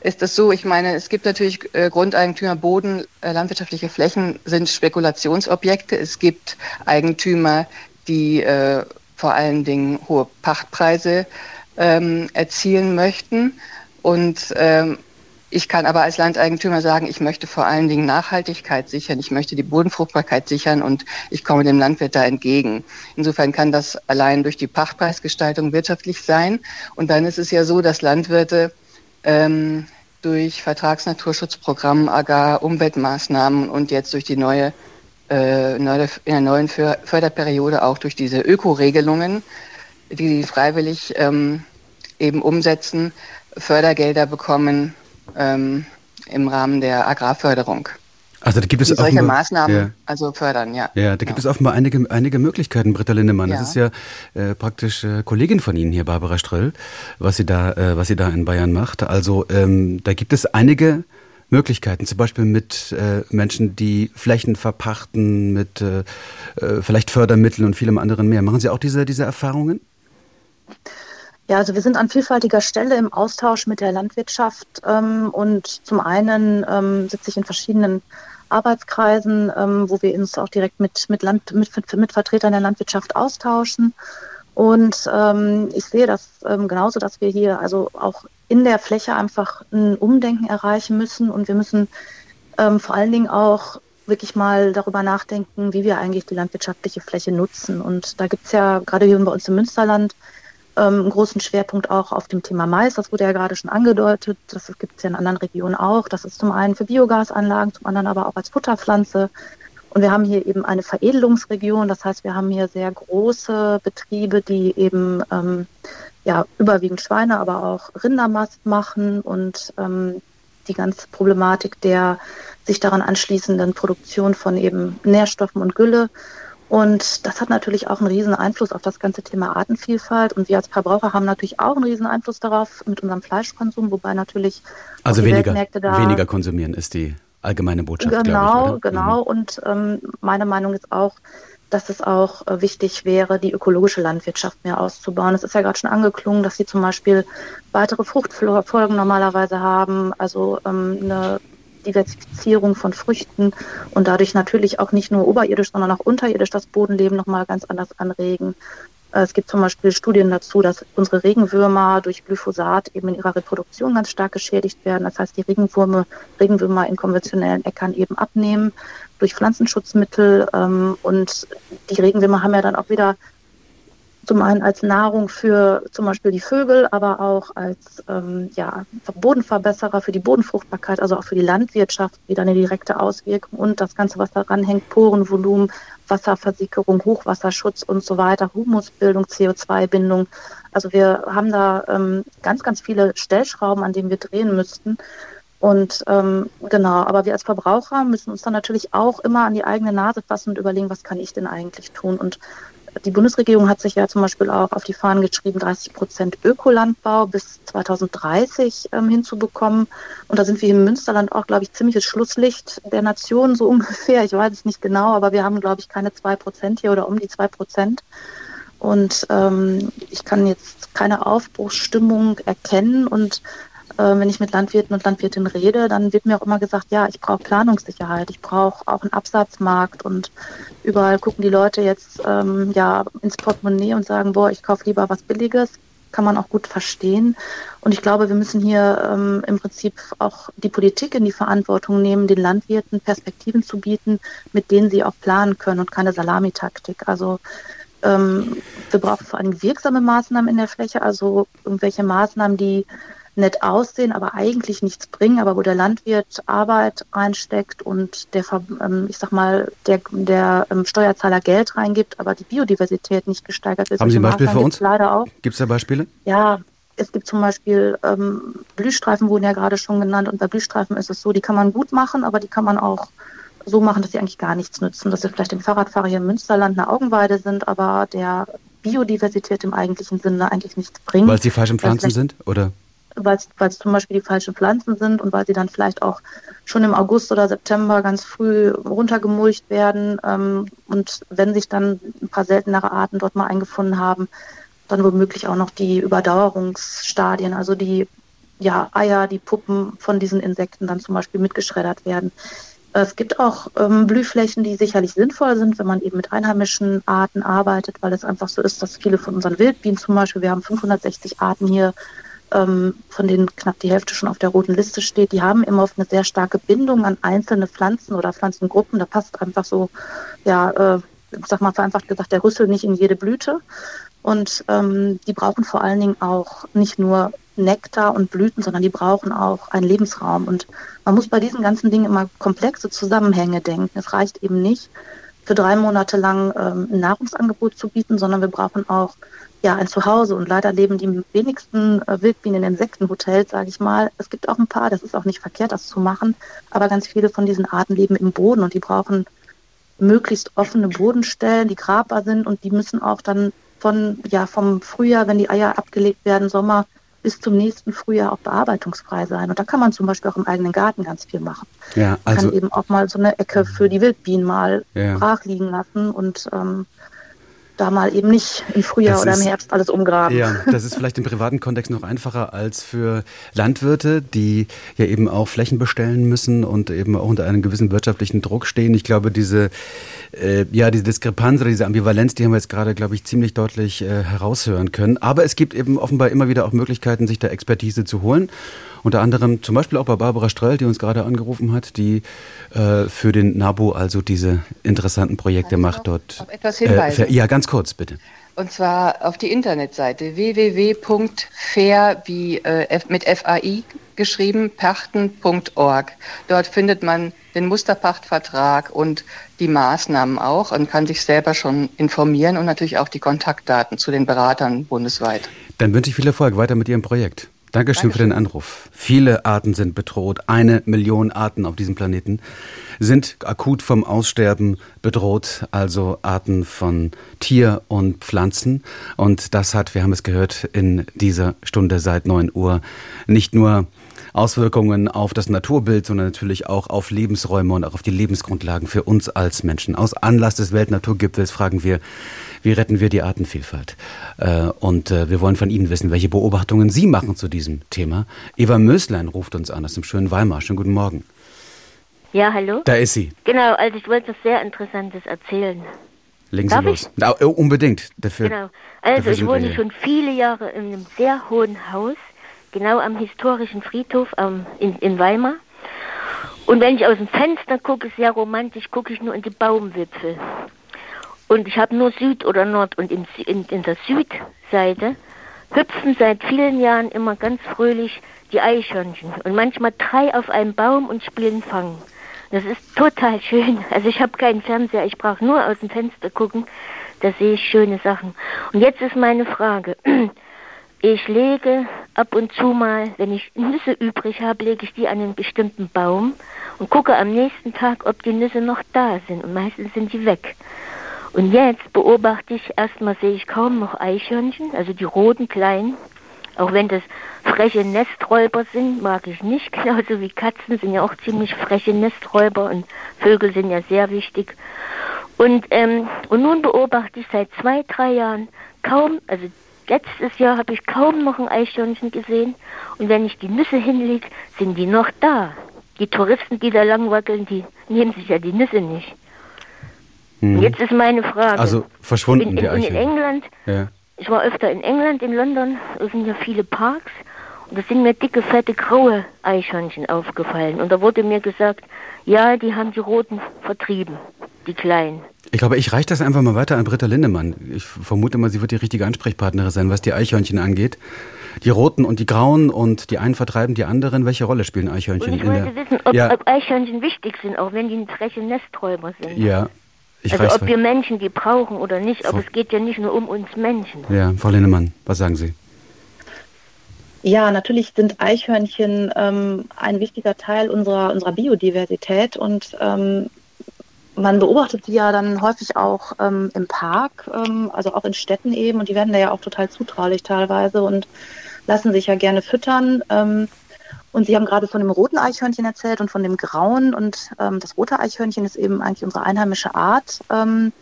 ist das so, ich meine, es gibt natürlich äh, Grundeigentümer, Boden, äh, landwirtschaftliche Flächen sind Spekulationsobjekte. Es gibt Eigentümer, die äh, vor allen Dingen hohe Pachtpreise ähm, erzielen möchten. Und ähm, ich kann aber als Landeigentümer sagen, ich möchte vor allen Dingen Nachhaltigkeit sichern, ich möchte die Bodenfruchtbarkeit sichern und ich komme dem Landwirt da entgegen. Insofern kann das allein durch die Pachtpreisgestaltung wirtschaftlich sein. Und dann ist es ja so, dass Landwirte ähm, durch Vertragsnaturschutzprogramm, Agar, Umweltmaßnahmen und jetzt durch die neue, äh, in der neuen Förderperiode auch durch diese Ökoregelungen, die sie freiwillig ähm, eben umsetzen, Fördergelder bekommen ähm, im Rahmen der Agrarförderung. Also da gibt es die solche Maßnahmen ja. also fördern, ja. Ja, da gibt es offenbar einige, einige Möglichkeiten, Britta Lindemann. Ja. Das ist ja äh, praktisch äh, Kollegin von Ihnen hier, Barbara Ströll, was sie da, äh, was sie da in Bayern macht. Also ähm, da gibt es einige Möglichkeiten, zum Beispiel mit äh, Menschen, die Flächen verpachten, mit äh, äh, vielleicht Fördermitteln und vielem anderen mehr. Machen Sie auch diese, diese Erfahrungen? Ja, also wir sind an vielfältiger Stelle im Austausch mit der Landwirtschaft ähm, und zum einen ähm, sitze ich in verschiedenen Arbeitskreisen, ähm, wo wir uns auch direkt mit, mit, Land, mit, mit Vertretern der Landwirtschaft austauschen. Und ähm, ich sehe das ähm, genauso, dass wir hier also auch in der Fläche einfach ein Umdenken erreichen müssen und wir müssen ähm, vor allen Dingen auch wirklich mal darüber nachdenken, wie wir eigentlich die landwirtschaftliche Fläche nutzen. Und da gibt es ja gerade hier bei uns im Münsterland ähm, einen großen Schwerpunkt auch auf dem Thema Mais. Das wurde ja gerade schon angedeutet. Das gibt es ja in anderen Regionen auch. Das ist zum einen für Biogasanlagen, zum anderen aber auch als Futterpflanze. Und wir haben hier eben eine Veredelungsregion. Das heißt, wir haben hier sehr große Betriebe, die eben ähm, ja, überwiegend Schweine, aber auch Rindermast machen und ähm, die ganze Problematik der sich daran anschließenden Produktion von eben Nährstoffen und Gülle und das hat natürlich auch einen riesen Einfluss auf das ganze Thema Artenvielfalt. Und wir als Verbraucher haben natürlich auch einen riesen Einfluss darauf mit unserem Fleischkonsum, wobei natürlich also weniger, weniger konsumieren ist die allgemeine Botschaft. Genau, ich, genau. Mhm. Und ähm, meine Meinung ist auch, dass es auch äh, wichtig wäre, die ökologische Landwirtschaft mehr auszubauen. Es ist ja gerade schon angeklungen, dass sie zum Beispiel weitere Fruchtfolgen normalerweise haben, also ähm, eine Diversifizierung von Früchten und dadurch natürlich auch nicht nur oberirdisch, sondern auch unterirdisch das Bodenleben nochmal ganz anders anregen. Äh, es gibt zum Beispiel Studien dazu, dass unsere Regenwürmer durch Glyphosat eben in ihrer Reproduktion ganz stark geschädigt werden. Das heißt, die Regenwürmer, Regenwürmer in konventionellen Äckern eben abnehmen durch Pflanzenschutzmittel. Ähm, und die Regenwürmer haben ja dann auch wieder zum einen als Nahrung für zum Beispiel die Vögel, aber auch als ähm, ja, Bodenverbesserer für die Bodenfruchtbarkeit, also auch für die Landwirtschaft wieder eine direkte Auswirkung und das Ganze, was daran hängt, Porenvolumen, Wasserversickerung, Hochwasserschutz und so weiter, Humusbildung, CO2-Bindung. Also wir haben da ähm, ganz, ganz viele Stellschrauben, an denen wir drehen müssten. Und ähm, genau, aber wir als Verbraucher müssen uns dann natürlich auch immer an die eigene Nase fassen und überlegen, was kann ich denn eigentlich tun? Und die Bundesregierung hat sich ja zum Beispiel auch auf die Fahnen geschrieben, 30 Prozent Ökolandbau bis 2030 ähm, hinzubekommen. Und da sind wir im Münsterland auch, glaube ich, ziemliches Schlusslicht der Nation, so ungefähr. Ich weiß es nicht genau, aber wir haben, glaube ich, keine zwei Prozent hier oder um die zwei Prozent. Und ähm, ich kann jetzt keine Aufbruchsstimmung erkennen. Und wenn ich mit Landwirten und Landwirtinnen rede, dann wird mir auch immer gesagt, ja, ich brauche Planungssicherheit, ich brauche auch einen Absatzmarkt und überall gucken die Leute jetzt ähm, ja ins Portemonnaie und sagen, boah, ich kaufe lieber was Billiges. Kann man auch gut verstehen. Und ich glaube, wir müssen hier ähm, im Prinzip auch die Politik in die Verantwortung nehmen, den Landwirten Perspektiven zu bieten, mit denen sie auch planen können und keine Salamitaktik. Also ähm, wir brauchen vor allem wirksame Maßnahmen in der Fläche, also irgendwelche Maßnahmen, die nett aussehen, aber eigentlich nichts bringen, aber wo der Landwirt Arbeit reinsteckt und der, ähm, ich sag mal, der, der ähm, Steuerzahler Geld reingibt, aber die Biodiversität nicht gesteigert ist. Haben Sie ein Beispiel für uns? Leider auch. Gibt es da Beispiele? Ja, es gibt zum Beispiel ähm, Blühstreifen, wurden ja gerade schon genannt, und bei Blühstreifen ist es so, die kann man gut machen, aber die kann man auch so machen, dass sie eigentlich gar nichts nützen, dass sie vielleicht dem Fahrradfahrer hier im Münsterland eine Augenweide sind, aber der Biodiversität im eigentlichen Sinne eigentlich nichts bringen. Weil sie falsch im Pflanzen sind, oder? Weil es zum Beispiel die falschen Pflanzen sind und weil sie dann vielleicht auch schon im August oder September ganz früh runtergemulcht werden. Ähm, und wenn sich dann ein paar seltenere Arten dort mal eingefunden haben, dann womöglich auch noch die Überdauerungsstadien, also die ja, Eier, die Puppen von diesen Insekten dann zum Beispiel mitgeschreddert werden. Es gibt auch ähm, Blühflächen, die sicherlich sinnvoll sind, wenn man eben mit einheimischen Arten arbeitet, weil es einfach so ist, dass viele von unseren Wildbienen zum Beispiel, wir haben 560 Arten hier ähm, von denen knapp die Hälfte schon auf der roten Liste steht, die haben immer eine sehr starke Bindung an einzelne Pflanzen oder Pflanzengruppen. Da passt einfach so, ja, äh, ich sag mal vereinfacht gesagt, der Rüssel nicht in jede Blüte. Und ähm, die brauchen vor allen Dingen auch nicht nur Nektar und Blüten, sondern die brauchen auch einen Lebensraum. Und man muss bei diesen ganzen Dingen immer komplexe Zusammenhänge denken. Es reicht eben nicht, für drei Monate lang ähm, ein Nahrungsangebot zu bieten, sondern wir brauchen auch ja ein Zuhause. Und leider leben die wenigsten äh, Wildbienen in Insektenhotels, sage ich mal. Es gibt auch ein paar, das ist auch nicht verkehrt, das zu machen, aber ganz viele von diesen Arten leben im Boden und die brauchen möglichst offene Bodenstellen, die grabbar sind und die müssen auch dann von ja vom Frühjahr, wenn die Eier abgelegt werden, Sommer bis zum nächsten Frühjahr auch bearbeitungsfrei sein. Und da kann man zum Beispiel auch im eigenen Garten ganz viel machen. Ja, also, man kann eben auch mal so eine Ecke für die Wildbienen mal ja. brach liegen lassen und ähm, da mal eben nicht im Frühjahr das oder im Herbst alles umgraben. Ja, das ist vielleicht im privaten Kontext noch einfacher als für Landwirte, die ja eben auch Flächen bestellen müssen und eben auch unter einem gewissen wirtschaftlichen Druck stehen. Ich glaube, diese, äh, ja, diese Diskrepanz oder diese Ambivalenz, die haben wir jetzt gerade, glaube ich, ziemlich deutlich äh, heraushören können. Aber es gibt eben offenbar immer wieder auch Möglichkeiten, sich da Expertise zu holen. Unter anderem zum Beispiel auch bei Barbara Strell, die uns gerade angerufen hat, die äh, für den NABU also diese interessanten Projekte Kann macht dort. Auf etwas hinweisen? Äh, ja, ganz kurz bitte. Und zwar auf die Internetseite www.fair wie äh, mit FAI geschrieben pachten.org. Dort findet man den Musterpachtvertrag und die Maßnahmen auch und kann sich selber schon informieren und natürlich auch die Kontaktdaten zu den Beratern bundesweit. Dann wünsche ich viel Erfolg weiter mit Ihrem Projekt. Dankeschön, Dankeschön für den Anruf. Viele Arten sind bedroht. Eine Million Arten auf diesem Planeten sind akut vom Aussterben bedroht, also Arten von Tier und Pflanzen. Und das hat, wir haben es gehört, in dieser Stunde seit 9 Uhr nicht nur Auswirkungen auf das Naturbild, sondern natürlich auch auf Lebensräume und auch auf die Lebensgrundlagen für uns als Menschen. Aus Anlass des Weltnaturgipfels fragen wir, wie retten wir die Artenvielfalt? Äh, und äh, wir wollen von Ihnen wissen, welche Beobachtungen Sie machen zu diesem Thema. Eva Möslein ruft uns an aus dem schönen Weimar. Schönen guten Morgen. Ja, hallo? Da ist sie. Genau, also ich wollte was sehr Interessantes erzählen. Legen Sie Darf los. Na, unbedingt. Dafür, genau. Also ich wohne schon viele Jahre in einem sehr hohen Haus genau am historischen Friedhof ähm, in, in Weimar. Und wenn ich aus dem Fenster gucke, sehr romantisch, gucke ich nur in die Baumwipfel. Und ich habe nur Süd oder Nord. Und in, in, in der Südseite hüpfen seit vielen Jahren immer ganz fröhlich die Eichhörnchen. Und manchmal drei auf einem Baum und spielen Fang. Das ist total schön. Also ich habe keinen Fernseher, ich brauche nur aus dem Fenster gucken. Da sehe ich schöne Sachen. Und jetzt ist meine Frage. Ich lege ab und zu mal, wenn ich Nüsse übrig habe, lege ich die an einen bestimmten Baum und gucke am nächsten Tag, ob die Nüsse noch da sind. Und meistens sind die weg. Und jetzt beobachte ich, erstmal sehe ich kaum noch Eichhörnchen, also die roten kleinen. Auch wenn das freche Nesträuber sind, mag ich nicht. Genauso wie Katzen sind ja auch ziemlich freche Nesträuber und Vögel sind ja sehr wichtig. Und, ähm, und nun beobachte ich seit zwei, drei Jahren kaum, also Letztes Jahr habe ich kaum noch ein Eichhörnchen gesehen und wenn ich die Nüsse hinlege, sind die noch da. Die Touristen, die da lang wackeln, die nehmen sich ja die Nüsse nicht. Mhm. Jetzt ist meine Frage. Also verschwunden in, in, die Eichhörnchen. In England, ja. ich war öfter in England, in London, da sind ja viele Parks und da sind mir dicke, fette, graue Eichhörnchen aufgefallen. Und da wurde mir gesagt, ja, die haben die roten vertrieben, die kleinen. Ich glaube, ich reiche das einfach mal weiter an Britta Lindemann. Ich vermute mal, sie wird die richtige Ansprechpartnerin sein, was die Eichhörnchen angeht. Die roten und die grauen und die einen vertreiben die anderen. Welche Rolle spielen Eichhörnchen? Und ich wollte wissen, ob, ja. ob, Eichhörnchen wichtig sind, auch wenn die ein freche Nesträuber sind. Ja. Ich also ob wir Menschen die brauchen oder nicht, aber es geht ja nicht nur um uns Menschen. Ja, Frau Lindemann, was sagen Sie? Ja, natürlich sind Eichhörnchen ähm, ein wichtiger Teil unserer, unserer Biodiversität und ähm, man beobachtet sie ja dann häufig auch ähm, im Park, ähm, also auch in Städten eben, und die werden da ja auch total zutraulich teilweise und lassen sich ja gerne füttern. Und Sie haben gerade von dem roten Eichhörnchen erzählt und von dem grauen. Und ähm, das rote Eichhörnchen ist eben eigentlich unsere einheimische Art. Ähm,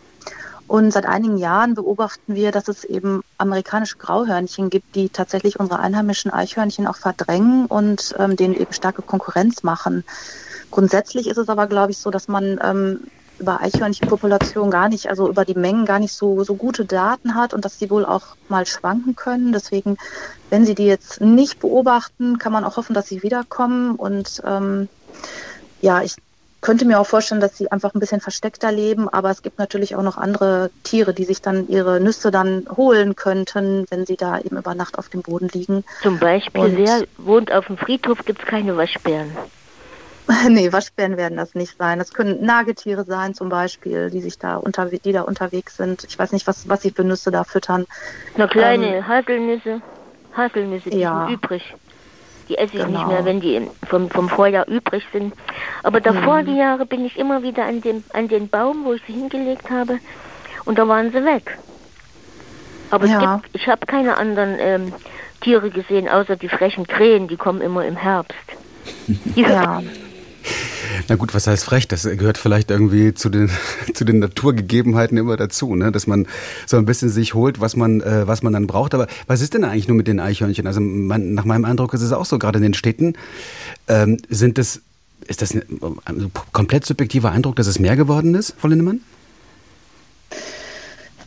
und seit einigen Jahren beobachten wir, dass es eben amerikanische Grauhörnchen gibt, die tatsächlich unsere einheimischen Eichhörnchen auch verdrängen und ähm, denen eben starke Konkurrenz machen. Grundsätzlich ist es aber, glaube ich, so, dass man ähm, über Eichhörnchenpopulation gar nicht, also über die Mengen gar nicht so, so gute Daten hat und dass die wohl auch mal schwanken können. Deswegen, wenn Sie die jetzt nicht beobachten, kann man auch hoffen, dass sie wiederkommen. Und ähm, ja, ich könnte mir auch vorstellen, dass sie einfach ein bisschen versteckter leben, aber es gibt natürlich auch noch andere Tiere, die sich dann ihre Nüsse dann holen könnten, wenn sie da eben über Nacht auf dem Boden liegen. Zum Beispiel, Und wer wohnt auf dem Friedhof, gibt es keine Waschbären. nee, Waschbären werden das nicht sein. Das können Nagetiere sein zum Beispiel, die sich da unter, die da unterwegs sind. Ich weiß nicht, was, was sie für Nüsse da füttern. Na kleine ähm, Haselnüsse. Haselnüsse, die ja. sind übrig. Die esse ich genau. nicht mehr, wenn die vom, vom Vorjahr übrig sind. Aber davor, mhm. die Jahre, bin ich immer wieder an dem, an den Baum, wo ich sie hingelegt habe. Und da waren sie weg. Aber ja. gibt, ich habe keine anderen ähm, Tiere gesehen, außer die frechen Krähen, die kommen immer im Herbst. ja. Na gut, was heißt frech? Das gehört vielleicht irgendwie zu den, zu den Naturgegebenheiten immer dazu, ne? dass man so ein bisschen sich holt, was man, äh, was man dann braucht. Aber was ist denn eigentlich nur mit den Eichhörnchen? Also man, nach meinem Eindruck ist es auch so, gerade in den Städten ähm, sind es, ist das ein, ein komplett subjektiver Eindruck, dass es mehr geworden ist, Frau Lindemann?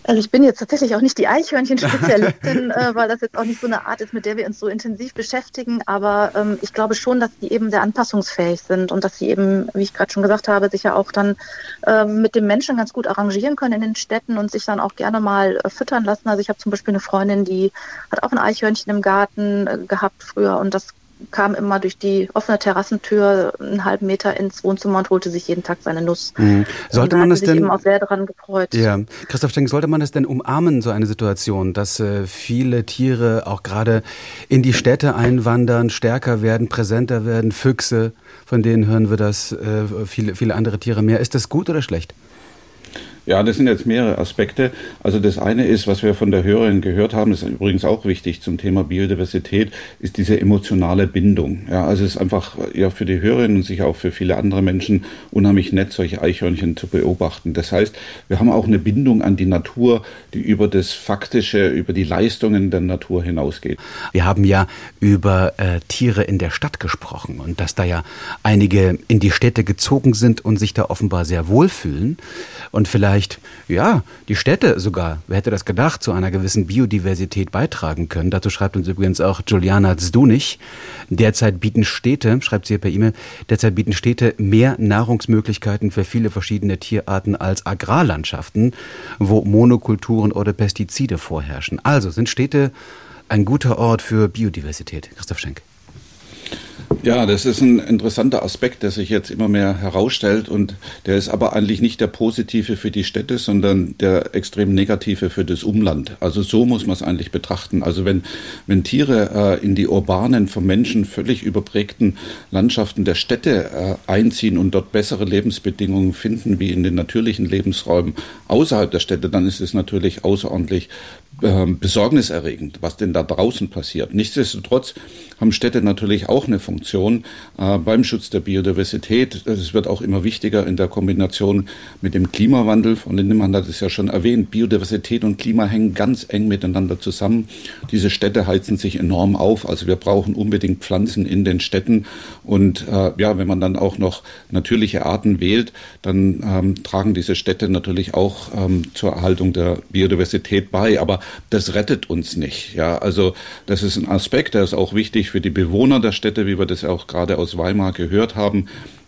Also ich bin jetzt tatsächlich auch nicht die Eichhörnchen-Spezialistin, äh, weil das jetzt auch nicht so eine Art ist, mit der wir uns so intensiv beschäftigen. Aber ähm, ich glaube schon, dass die eben sehr anpassungsfähig sind und dass sie eben, wie ich gerade schon gesagt habe, sich ja auch dann ähm, mit dem Menschen ganz gut arrangieren können in den Städten und sich dann auch gerne mal äh, füttern lassen. Also ich habe zum Beispiel eine Freundin, die hat auch ein Eichhörnchen im Garten äh, gehabt früher und das kam immer durch die offene Terrassentür einen halben Meter ins Wohnzimmer und holte sich jeden Tag seine Nuss. Mhm. Sollte man das denn? Eben auch sehr daran gefreut. Ja, Christoph Schenk, sollte man das denn umarmen, so eine Situation, dass äh, viele Tiere auch gerade in die Städte einwandern, stärker werden, präsenter werden, Füchse, von denen hören wir das, äh, viele, viele andere Tiere mehr. Ist das gut oder schlecht? Ja, das sind jetzt mehrere Aspekte. Also das eine ist, was wir von der Hörerin gehört haben, ist übrigens auch wichtig zum Thema Biodiversität, ist diese emotionale Bindung. Ja, also es ist einfach ja für die Hörerin und sicher auch für viele andere Menschen unheimlich nett, solche Eichhörnchen zu beobachten. Das heißt, wir haben auch eine Bindung an die Natur, die über das Faktische, über die Leistungen der Natur hinausgeht. Wir haben ja über äh, Tiere in der Stadt gesprochen und dass da ja einige in die Städte gezogen sind und sich da offenbar sehr wohlfühlen und vielleicht vielleicht, ja, die Städte sogar, wer hätte das gedacht, zu einer gewissen Biodiversität beitragen können. Dazu schreibt uns übrigens auch Juliana Zdunich. Derzeit bieten Städte, schreibt sie hier per E-Mail, derzeit bieten Städte mehr Nahrungsmöglichkeiten für viele verschiedene Tierarten als Agrarlandschaften, wo Monokulturen oder Pestizide vorherrschen. Also sind Städte ein guter Ort für Biodiversität. Christoph Schenk. Ja, das ist ein interessanter Aspekt, der sich jetzt immer mehr herausstellt und der ist aber eigentlich nicht der positive für die Städte, sondern der extrem negative für das Umland. Also so muss man es eigentlich betrachten. Also wenn, wenn Tiere äh, in die urbanen, vom Menschen völlig überprägten Landschaften der Städte äh, einziehen und dort bessere Lebensbedingungen finden wie in den natürlichen Lebensräumen außerhalb der Städte, dann ist es natürlich außerordentlich äh, besorgniserregend, was denn da draußen passiert. Nichtsdestotrotz haben Städte natürlich auch eine Funktion äh, beim Schutz der Biodiversität. Es wird auch immer wichtiger in der Kombination mit dem Klimawandel. Von Lindemann hat es ja schon erwähnt. Biodiversität und Klima hängen ganz eng miteinander zusammen. Diese Städte heizen sich enorm auf. Also wir brauchen unbedingt Pflanzen in den Städten. Und äh, ja, wenn man dann auch noch natürliche Arten wählt, dann ähm, tragen diese Städte natürlich auch ähm, zur Erhaltung der Biodiversität bei. Aber das rettet uns nicht. Ja, also das ist ein Aspekt, der ist auch wichtig für die Bewohner der Städte, wie wir das auch gerade aus Weimar gehört haben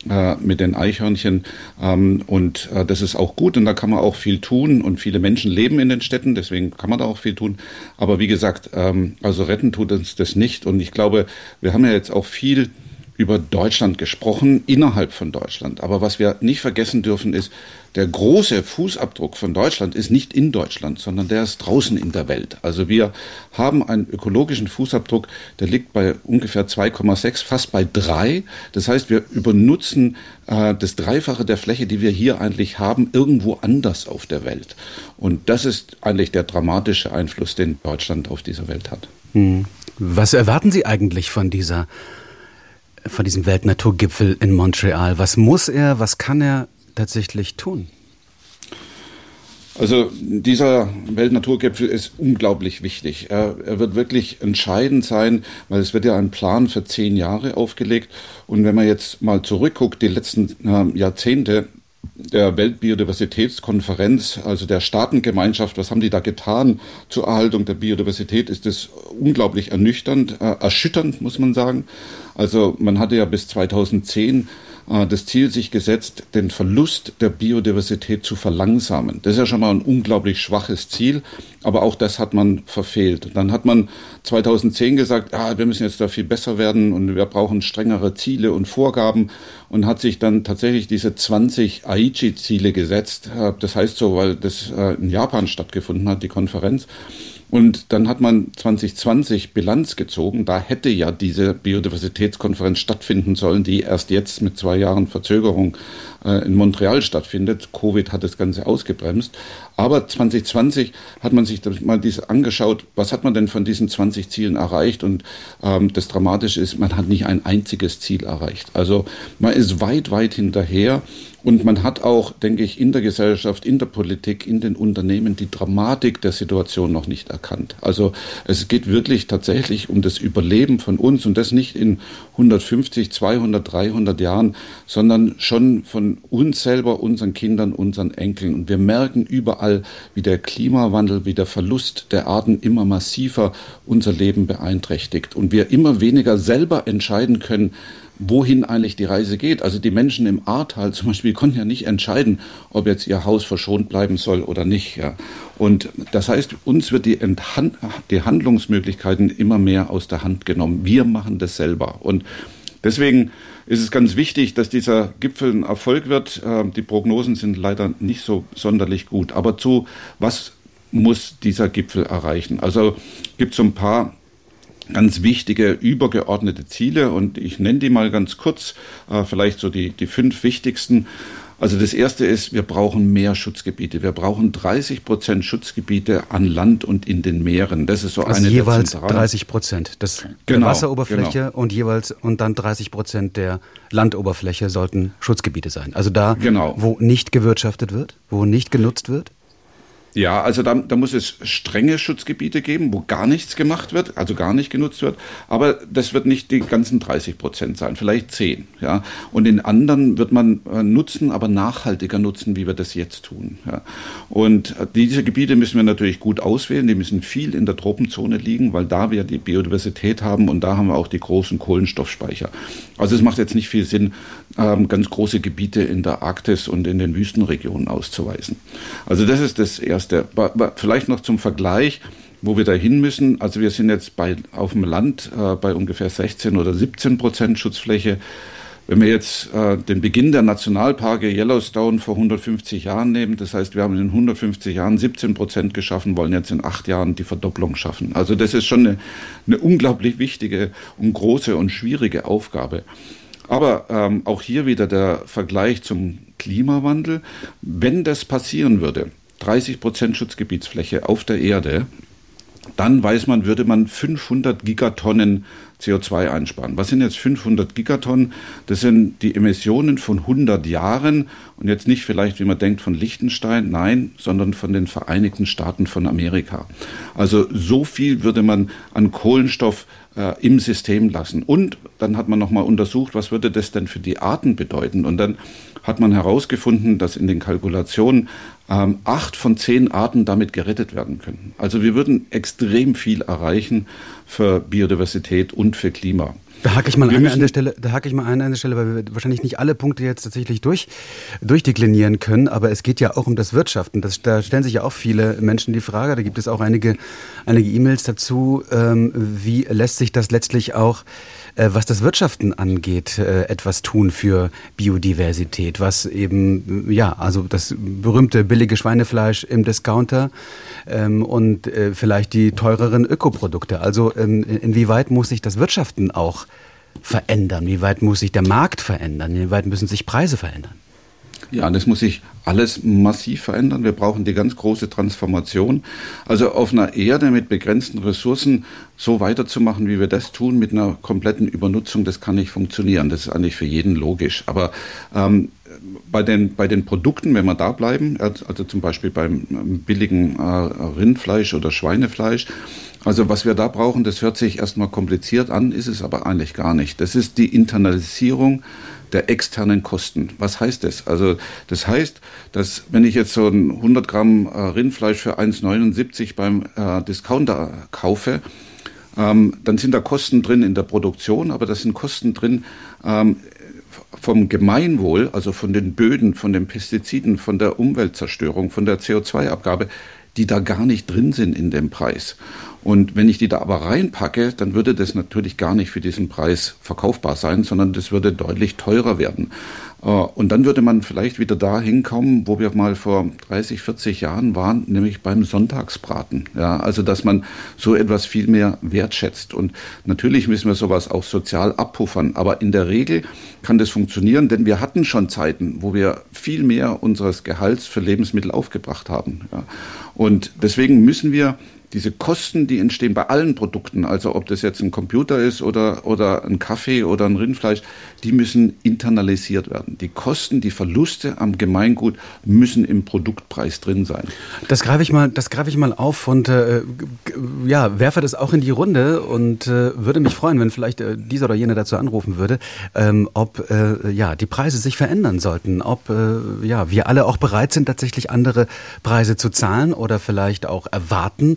äh, mit den Eichhörnchen. Ähm, und äh, das ist auch gut und da kann man auch viel tun und viele Menschen leben in den Städten, deswegen kann man da auch viel tun. Aber wie gesagt, ähm, also retten tut uns das nicht und ich glaube, wir haben ja jetzt auch viel über Deutschland gesprochen, innerhalb von Deutschland. Aber was wir nicht vergessen dürfen, ist, der große Fußabdruck von Deutschland ist nicht in Deutschland, sondern der ist draußen in der Welt. Also wir haben einen ökologischen Fußabdruck, der liegt bei ungefähr 2,6, fast bei 3. Das heißt, wir übernutzen äh, das Dreifache der Fläche, die wir hier eigentlich haben, irgendwo anders auf der Welt. Und das ist eigentlich der dramatische Einfluss, den Deutschland auf dieser Welt hat. Hm. Was erwarten Sie eigentlich von dieser von diesem Weltnaturgipfel in Montreal. Was muss er, was kann er tatsächlich tun? Also dieser Weltnaturgipfel ist unglaublich wichtig. Er, er, wird wirklich entscheidend sein, weil es wird ja ein Plan für zehn Jahre aufgelegt. Und wenn man jetzt mal zurückguckt, die letzten äh, Jahrzehnte, der Weltbiodiversitätskonferenz, also der Staatengemeinschaft, was haben die da getan zur Erhaltung der Biodiversität, ist es unglaublich ernüchternd, äh, erschütternd, muss man sagen. Also man hatte ja bis 2010 äh, das Ziel sich gesetzt, den Verlust der Biodiversität zu verlangsamen. Das ist ja schon mal ein unglaublich schwaches Ziel, aber auch das hat man verfehlt. Dann hat man 2010 gesagt, ah, wir müssen jetzt da viel besser werden und wir brauchen strengere Ziele und Vorgaben und hat sich dann tatsächlich diese 20 Aichi-Ziele gesetzt. Äh, das heißt so, weil das äh, in Japan stattgefunden hat, die Konferenz. Und dann hat man 2020 Bilanz gezogen. Da hätte ja diese Biodiversitätskonferenz stattfinden sollen, die erst jetzt mit zwei Jahren Verzögerung äh, in Montreal stattfindet. Covid hat das Ganze ausgebremst. Aber 2020 hat man sich mal diese angeschaut, was hat man denn von diesen 20 Zielen erreicht? Und ähm, das Dramatische ist, man hat nicht ein einziges Ziel erreicht. Also man ist weit, weit hinterher. Und man hat auch, denke ich, in der Gesellschaft, in der Politik, in den Unternehmen die Dramatik der Situation noch nicht erkannt. Also es geht wirklich tatsächlich um das Überleben von uns und das nicht in 150, 200, 300 Jahren, sondern schon von uns selber, unseren Kindern, unseren Enkeln. Und wir merken überall, wie der Klimawandel, wie der Verlust der Arten immer massiver unser Leben beeinträchtigt und wir immer weniger selber entscheiden können, wohin eigentlich die Reise geht. Also die Menschen im Ahrtal zum Beispiel konnten ja nicht entscheiden, ob jetzt ihr Haus verschont bleiben soll oder nicht. Ja. Und das heißt, uns wird die, Enthand die Handlungsmöglichkeiten immer mehr aus der Hand genommen. Wir machen das selber. Und deswegen ist es ganz wichtig, dass dieser Gipfel ein Erfolg wird. Ähm, die Prognosen sind leider nicht so sonderlich gut. Aber zu was muss dieser Gipfel erreichen? Also gibt es so ein paar ganz wichtige übergeordnete Ziele und ich nenne die mal ganz kurz, äh, vielleicht so die, die fünf wichtigsten. Also das erste ist, wir brauchen mehr Schutzgebiete. Wir brauchen 30 Prozent Schutzgebiete an Land und in den Meeren. Das ist so also eine jeweils 30 Prozent das genau, der Wasseroberfläche genau. und jeweils und dann 30 Prozent der Landoberfläche sollten Schutzgebiete sein. Also da, genau. wo nicht gewirtschaftet wird, wo nicht genutzt wird. Ja, also da, da muss es strenge Schutzgebiete geben, wo gar nichts gemacht wird, also gar nicht genutzt wird. Aber das wird nicht die ganzen 30 Prozent sein, vielleicht 10. Ja. Und in anderen wird man äh, nutzen, aber nachhaltiger nutzen, wie wir das jetzt tun. Ja. Und äh, diese Gebiete müssen wir natürlich gut auswählen. Die müssen viel in der Tropenzone liegen, weil da wir die Biodiversität haben und da haben wir auch die großen Kohlenstoffspeicher. Also es macht jetzt nicht viel Sinn, ähm, ganz große Gebiete in der Arktis und in den Wüstenregionen auszuweisen. Also das ist das Erste der, vielleicht noch zum Vergleich, wo wir da hin müssen. Also wir sind jetzt bei, auf dem Land äh, bei ungefähr 16 oder 17 Prozent Schutzfläche. Wenn wir jetzt äh, den Beginn der Nationalparke Yellowstone vor 150 Jahren nehmen, das heißt, wir haben in 150 Jahren 17 Prozent geschaffen, wollen jetzt in acht Jahren die Verdopplung schaffen. Also das ist schon eine, eine unglaublich wichtige und große und schwierige Aufgabe. Aber ähm, auch hier wieder der Vergleich zum Klimawandel. Wenn das passieren würde, 30 Prozent Schutzgebietsfläche auf der Erde, dann weiß man, würde man 500 Gigatonnen CO2 einsparen. Was sind jetzt 500 Gigatonnen? Das sind die Emissionen von 100 Jahren und jetzt nicht vielleicht, wie man denkt, von Liechtenstein, nein, sondern von den Vereinigten Staaten von Amerika. Also so viel würde man an Kohlenstoff äh, im System lassen. Und dann hat man nochmal untersucht, was würde das denn für die Arten bedeuten? Und dann hat man herausgefunden, dass in den Kalkulationen ähm, acht von zehn Arten damit gerettet werden können. Also wir würden extrem viel erreichen für Biodiversität und für Klima. Da hake ich mal ein an der Stelle, da hake ich mal ein an der Stelle, weil wir wahrscheinlich nicht alle Punkte jetzt tatsächlich durch, durchdeklinieren können, aber es geht ja auch um das Wirtschaften. Das, da stellen sich ja auch viele Menschen die Frage, da gibt es auch einige, einige E-Mails dazu, ähm, wie lässt sich das letztlich auch was das Wirtschaften angeht, äh, etwas tun für Biodiversität, was eben, ja, also das berühmte billige Schweinefleisch im Discounter ähm, und äh, vielleicht die teureren Ökoprodukte. Also ähm, inwieweit muss sich das Wirtschaften auch verändern? Wie weit muss sich der Markt verändern? Wie weit müssen sich Preise verändern? Ja, das muss sich alles massiv verändern. Wir brauchen die ganz große Transformation. Also auf einer Erde mit begrenzten Ressourcen so weiterzumachen, wie wir das tun, mit einer kompletten Übernutzung, das kann nicht funktionieren. Das ist eigentlich für jeden logisch. Aber ähm, bei den, bei den Produkten, wenn wir da bleiben, also zum Beispiel beim ähm, billigen äh, Rindfleisch oder Schweinefleisch, also was wir da brauchen, das hört sich erstmal kompliziert an, ist es aber eigentlich gar nicht. Das ist die Internalisierung der externen Kosten. Was heißt das? Also das heißt, dass wenn ich jetzt so ein 100 Gramm äh, Rindfleisch für 1,79 beim äh, Discounter kaufe, ähm, dann sind da Kosten drin in der Produktion, aber das sind Kosten drin ähm, vom Gemeinwohl, also von den Böden, von den Pestiziden, von der Umweltzerstörung, von der CO2-Abgabe, die da gar nicht drin sind in dem Preis. Und wenn ich die da aber reinpacke, dann würde das natürlich gar nicht für diesen Preis verkaufbar sein, sondern das würde deutlich teurer werden. Äh, und dann würde man vielleicht wieder da hinkommen, wo wir mal vor 30, 40 Jahren waren, nämlich beim Sonntagsbraten. Ja, also, dass man so etwas viel mehr wertschätzt. Und natürlich müssen wir sowas auch sozial abpuffern. Aber in der Regel kann das funktionieren, denn wir hatten schon Zeiten, wo wir viel mehr unseres Gehalts für Lebensmittel aufgebracht haben. Ja. Und deswegen müssen wir diese Kosten, die entstehen bei allen Produkten, also ob das jetzt ein Computer ist oder, oder ein Kaffee oder ein Rindfleisch, die müssen internalisiert werden. Die Kosten, die Verluste am Gemeingut müssen im Produktpreis drin sein. Das greife ich mal, das greife ich mal auf und äh, ja, werfe das auch in die Runde und äh, würde mich freuen, wenn vielleicht äh, dieser oder jener dazu anrufen würde, ähm, ob äh, ja die Preise sich verändern sollten, ob äh, ja wir alle auch bereit sind, tatsächlich andere Preise zu zahlen oder vielleicht auch erwarten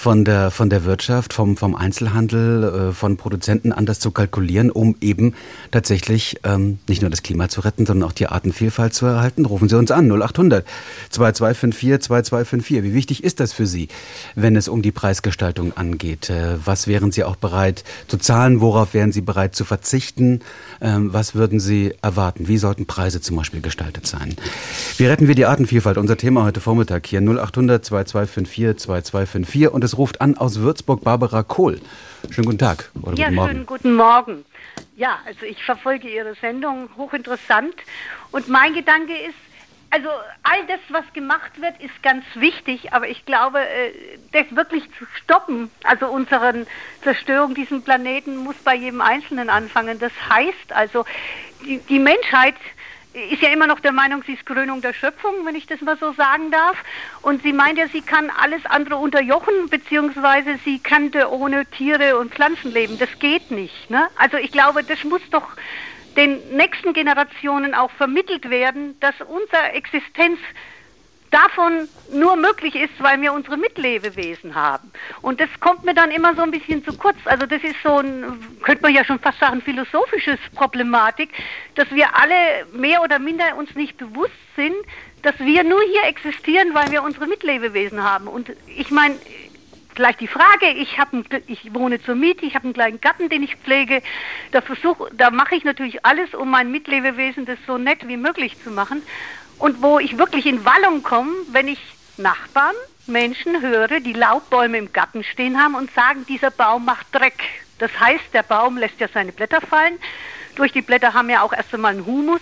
von der, von der Wirtschaft, vom, vom Einzelhandel, äh, von Produzenten anders zu kalkulieren, um eben tatsächlich ähm, nicht nur das Klima zu retten, sondern auch die Artenvielfalt zu erhalten. Rufen Sie uns an, 0800 2254 2254. Wie wichtig ist das für Sie, wenn es um die Preisgestaltung angeht? Äh, was wären Sie auch bereit zu zahlen? Worauf wären Sie bereit zu verzichten? Ähm, was würden Sie erwarten? Wie sollten Preise zum Beispiel gestaltet sein? Wie retten wir die Artenvielfalt? Unser Thema heute Vormittag hier 0800 2254 2254 und es ruft an aus Würzburg Barbara Kohl. Schönen guten Tag oder ja, guten Morgen. schönen guten Morgen. Ja, also ich verfolge Ihre Sendung hochinteressant und mein Gedanke ist, also all das, was gemacht wird, ist ganz wichtig, aber ich glaube, äh, das wirklich zu stoppen, also unsere Zerstörung diesen Planeten, muss bei jedem Einzelnen anfangen. Das heißt also, die, die Menschheit ist ja immer noch der Meinung, sie ist Krönung der Schöpfung, wenn ich das mal so sagen darf. Und sie meint ja, sie kann alles andere unterjochen, beziehungsweise sie könnte ohne Tiere und Pflanzen leben. Das geht nicht. Ne? Also ich glaube, das muss doch den nächsten Generationen auch vermittelt werden, dass unsere Existenz davon nur möglich ist, weil wir unsere Mitlebewesen haben. Und das kommt mir dann immer so ein bisschen zu kurz. Also das ist so ein, könnte man ja schon fast sagen, philosophisches Problematik, dass wir alle mehr oder minder uns nicht bewusst sind, dass wir nur hier existieren, weil wir unsere Mitlebewesen haben. Und ich meine, vielleicht die Frage, ich habe ich wohne zur Miete, ich habe einen kleinen Gatten, den ich pflege, da versuche, da mache ich natürlich alles, um mein Mitlebewesen das so nett wie möglich zu machen und wo ich wirklich in Wallung komme, wenn ich Nachbarn, Menschen höre, die Laubbäume im Garten stehen haben und sagen, dieser Baum macht Dreck. Das heißt, der Baum lässt ja seine Blätter fallen. Durch die Blätter haben wir auch erst einmal einen Humus,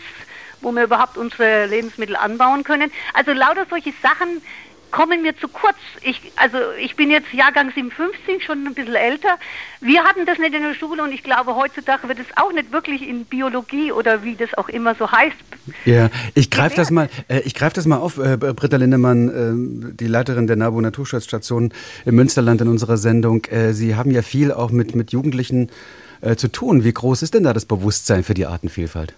wo wir überhaupt unsere Lebensmittel anbauen können. Also lauter solche Sachen, kommen mir zu kurz. Ich, also ich bin jetzt Jahrgang 57, schon ein bisschen älter. Wir hatten das nicht in der Schule und ich glaube, heutzutage wird es auch nicht wirklich in Biologie oder wie das auch immer so heißt. Ja, ich greife das mal, äh, ich greife das mal auf, äh, Britta Lindemann, äh, die Leiterin der NABU Naturschutzstation im Münsterland in unserer Sendung. Äh, Sie haben ja viel auch mit, mit Jugendlichen äh, zu tun. Wie groß ist denn da das Bewusstsein für die Artenvielfalt?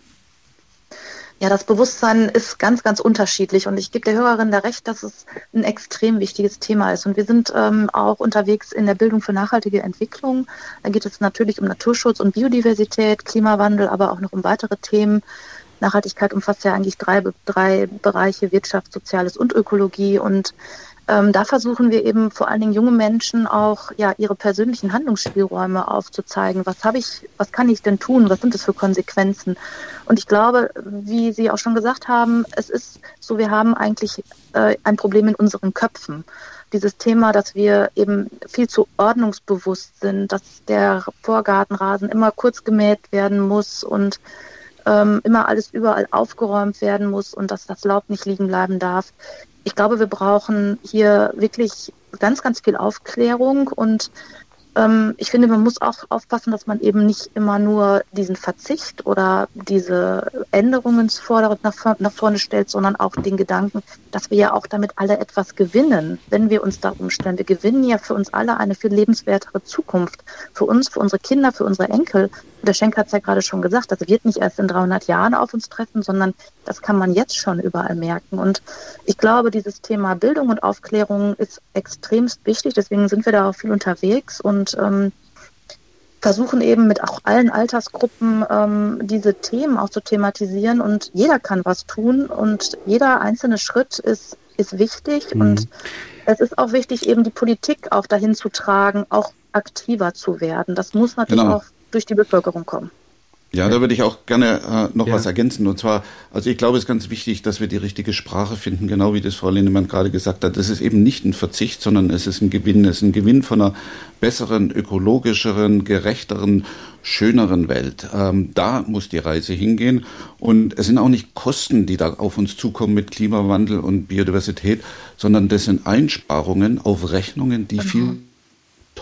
Ja, das Bewusstsein ist ganz, ganz unterschiedlich und ich gebe der Hörerin da recht, dass es ein extrem wichtiges Thema ist. Und wir sind ähm, auch unterwegs in der Bildung für nachhaltige Entwicklung. Da geht es natürlich um Naturschutz und Biodiversität, Klimawandel, aber auch noch um weitere Themen. Nachhaltigkeit umfasst ja eigentlich drei, drei Bereiche, Wirtschaft, Soziales und Ökologie. Und ähm, da versuchen wir eben vor allen Dingen junge Menschen auch ja ihre persönlichen Handlungsspielräume aufzuzeigen. Was habe ich, was kann ich denn tun? Was sind das für Konsequenzen? Und ich glaube, wie Sie auch schon gesagt haben, es ist so, wir haben eigentlich äh, ein Problem in unseren Köpfen. Dieses Thema, dass wir eben viel zu ordnungsbewusst sind, dass der Vorgartenrasen immer kurz gemäht werden muss und ähm, immer alles überall aufgeräumt werden muss und dass das Laub nicht liegen bleiben darf. Ich glaube, wir brauchen hier wirklich ganz, ganz viel Aufklärung und ähm, ich finde, man muss auch aufpassen, dass man eben nicht immer nur diesen Verzicht oder diese Änderungsforderung nach, nach vorne stellt, sondern auch den Gedanken, dass wir ja auch damit alle etwas gewinnen, wenn wir uns da umstellen. Wir gewinnen ja für uns alle eine viel lebenswertere Zukunft. Für uns, für unsere Kinder, für unsere Enkel. Der Schenk hat es ja gerade schon gesagt, das wird nicht erst in 300 Jahren auf uns treffen, sondern das kann man jetzt schon überall merken. Und ich glaube, dieses Thema Bildung und Aufklärung ist extremst wichtig. Deswegen sind wir da auch viel unterwegs und ähm, versuchen eben mit auch allen Altersgruppen ähm, diese Themen auch zu thematisieren. Und jeder kann was tun und jeder einzelne Schritt ist, ist wichtig. Mhm. Und es ist auch wichtig, eben die Politik auch dahin zu tragen, auch aktiver zu werden. Das muss natürlich genau. auch durch die Bevölkerung kommen. Ja, da würde ich auch gerne äh, noch ja. was ergänzen. Und zwar, also ich glaube, es ist ganz wichtig, dass wir die richtige Sprache finden, genau wie das Frau Lindemann gerade gesagt hat. Das ist eben nicht ein Verzicht, sondern es ist ein Gewinn. Es ist ein Gewinn von einer besseren, ökologischeren, gerechteren, schöneren Welt. Ähm, da muss die Reise hingehen. Und es sind auch nicht Kosten, die da auf uns zukommen mit Klimawandel und Biodiversität, sondern das sind Einsparungen auf Rechnungen, die mhm. viel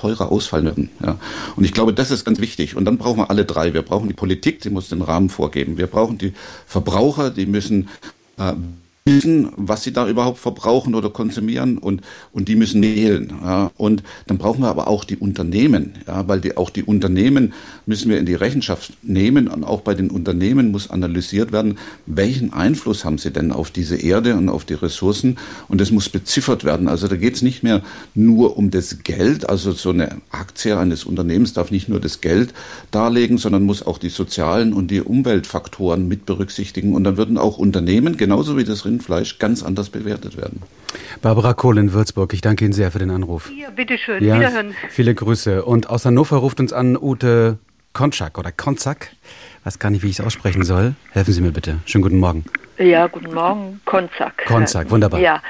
teurer ausfallen werden. Ja. Und ich glaube, das ist ganz wichtig. Und dann brauchen wir alle drei. Wir brauchen die Politik, die muss den Rahmen vorgeben. Wir brauchen die Verbraucher, die müssen äh, wissen, was sie da überhaupt verbrauchen oder konsumieren und, und die müssen wählen. Ja. Und dann brauchen wir aber auch die Unternehmen, ja, weil die, auch die Unternehmen müssen wir in die Rechenschaft nehmen und auch bei den Unternehmen muss analysiert werden, welchen Einfluss haben sie denn auf diese Erde und auf die Ressourcen und das muss beziffert werden. Also da geht es nicht mehr nur um das Geld, also so eine Aktie eines Unternehmens darf nicht nur das Geld darlegen, sondern muss auch die sozialen und die Umweltfaktoren mit berücksichtigen und dann würden auch Unternehmen, genauso wie das Rind Rindfleisch ganz anders bewertet werden. Barbara Kohl in Würzburg, ich danke Ihnen sehr für den Anruf. Ja, bitteschön. Ja, Wiederhören. Viele Grüße. Und aus Hannover ruft uns an Ute Konczak oder Konzak. Weiß gar nicht, wie ich es aussprechen soll. Helfen Sie mir bitte. Schönen guten Morgen. Ja, guten Morgen. Konzak. Konzak, wunderbar. Ja,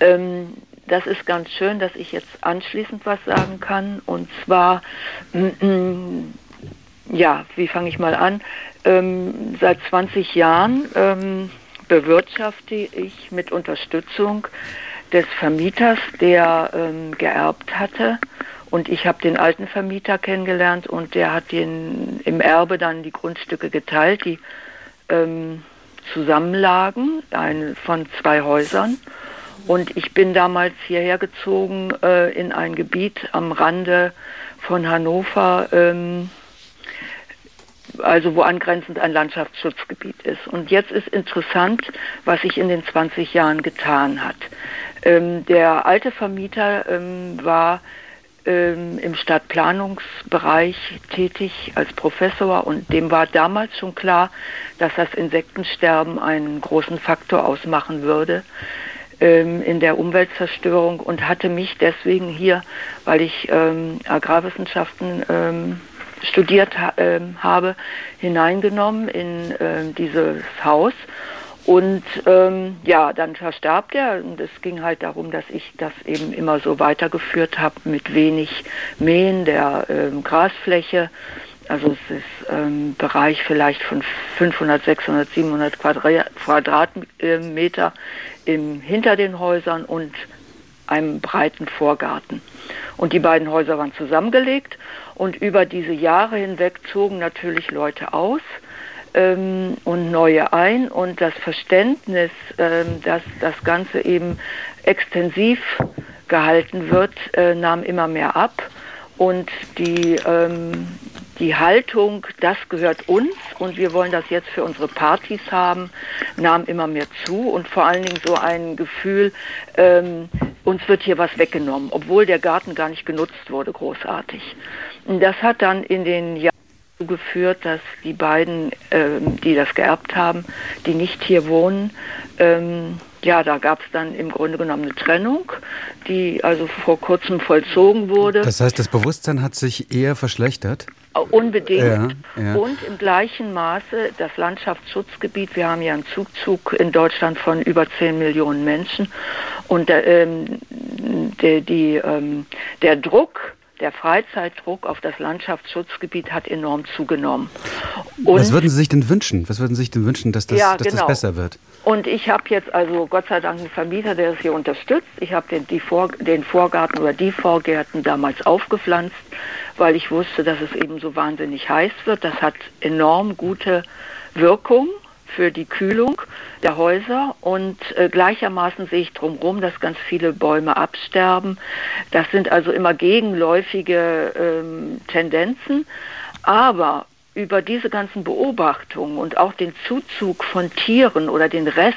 ähm, das ist ganz schön, dass ich jetzt anschließend was sagen kann. Und zwar, mm, mm, ja, wie fange ich mal an? Ähm, seit 20 Jahren ähm, bewirtschafte ich mit Unterstützung des Vermieters, der ähm, geerbt hatte. Und ich habe den alten Vermieter kennengelernt und der hat den im Erbe dann die Grundstücke geteilt, die ähm, zusammenlagen, eine von zwei Häusern. Und ich bin damals hierher gezogen äh, in ein Gebiet am Rande von Hannover, ähm, also wo angrenzend ein Landschaftsschutzgebiet ist. Und jetzt ist interessant, was sich in den 20 Jahren getan hat. Ähm, der alte Vermieter ähm, war ähm, im Stadtplanungsbereich tätig als Professor und dem war damals schon klar, dass das Insektensterben einen großen Faktor ausmachen würde ähm, in der Umweltzerstörung und hatte mich deswegen hier, weil ich ähm, Agrarwissenschaften ähm, studiert äh, habe, hineingenommen in äh, dieses Haus. Und ähm, ja, dann verstarb der und es ging halt darum, dass ich das eben immer so weitergeführt habe mit wenig Mähen der ähm, Grasfläche. Also es ist ähm, Bereich vielleicht von 500, 600, 700 Quadra Quadratmeter im, hinter den Häusern und einem breiten Vorgarten. Und die beiden Häuser waren zusammengelegt und über diese Jahre hinweg zogen natürlich Leute aus ähm, und neue ein. Und das Verständnis, ähm, dass das Ganze eben extensiv gehalten wird, äh, nahm immer mehr ab. Und die, ähm, die Haltung, das gehört uns und wir wollen das jetzt für unsere Partys haben, nahm immer mehr zu und vor allen Dingen so ein Gefühl, ähm, uns wird hier was weggenommen, obwohl der Garten gar nicht genutzt wurde, großartig. Das hat dann in den Jahren geführt, dass die beiden, ähm, die das geerbt haben, die nicht hier wohnen, ähm, ja, da gab es dann im Grunde genommen eine Trennung, die also vor kurzem vollzogen wurde. Das heißt, das Bewusstsein hat sich eher verschlechtert? Unbedingt. Ja, ja. Und im gleichen Maße das Landschaftsschutzgebiet. Wir haben ja einen Zugzug in Deutschland von über 10 Millionen Menschen. Und ähm, der, die, ähm, der Druck, der Freizeitdruck auf das Landschaftsschutzgebiet hat enorm zugenommen. Und Was würden Sie sich denn wünschen? Was würden Sie sich denn wünschen, dass das, ja, dass genau. das besser wird? Und ich habe jetzt also Gott sei Dank einen Vermieter, der das hier unterstützt. Ich habe den, Vor, den Vorgarten oder die Vorgärten damals aufgepflanzt, weil ich wusste, dass es eben so wahnsinnig heiß wird. Das hat enorm gute Wirkung für die Kühlung der Häuser und äh, gleichermaßen sehe ich drumherum, dass ganz viele Bäume absterben. Das sind also immer gegenläufige ähm, Tendenzen. Aber über diese ganzen Beobachtungen und auch den Zuzug von Tieren oder den Rest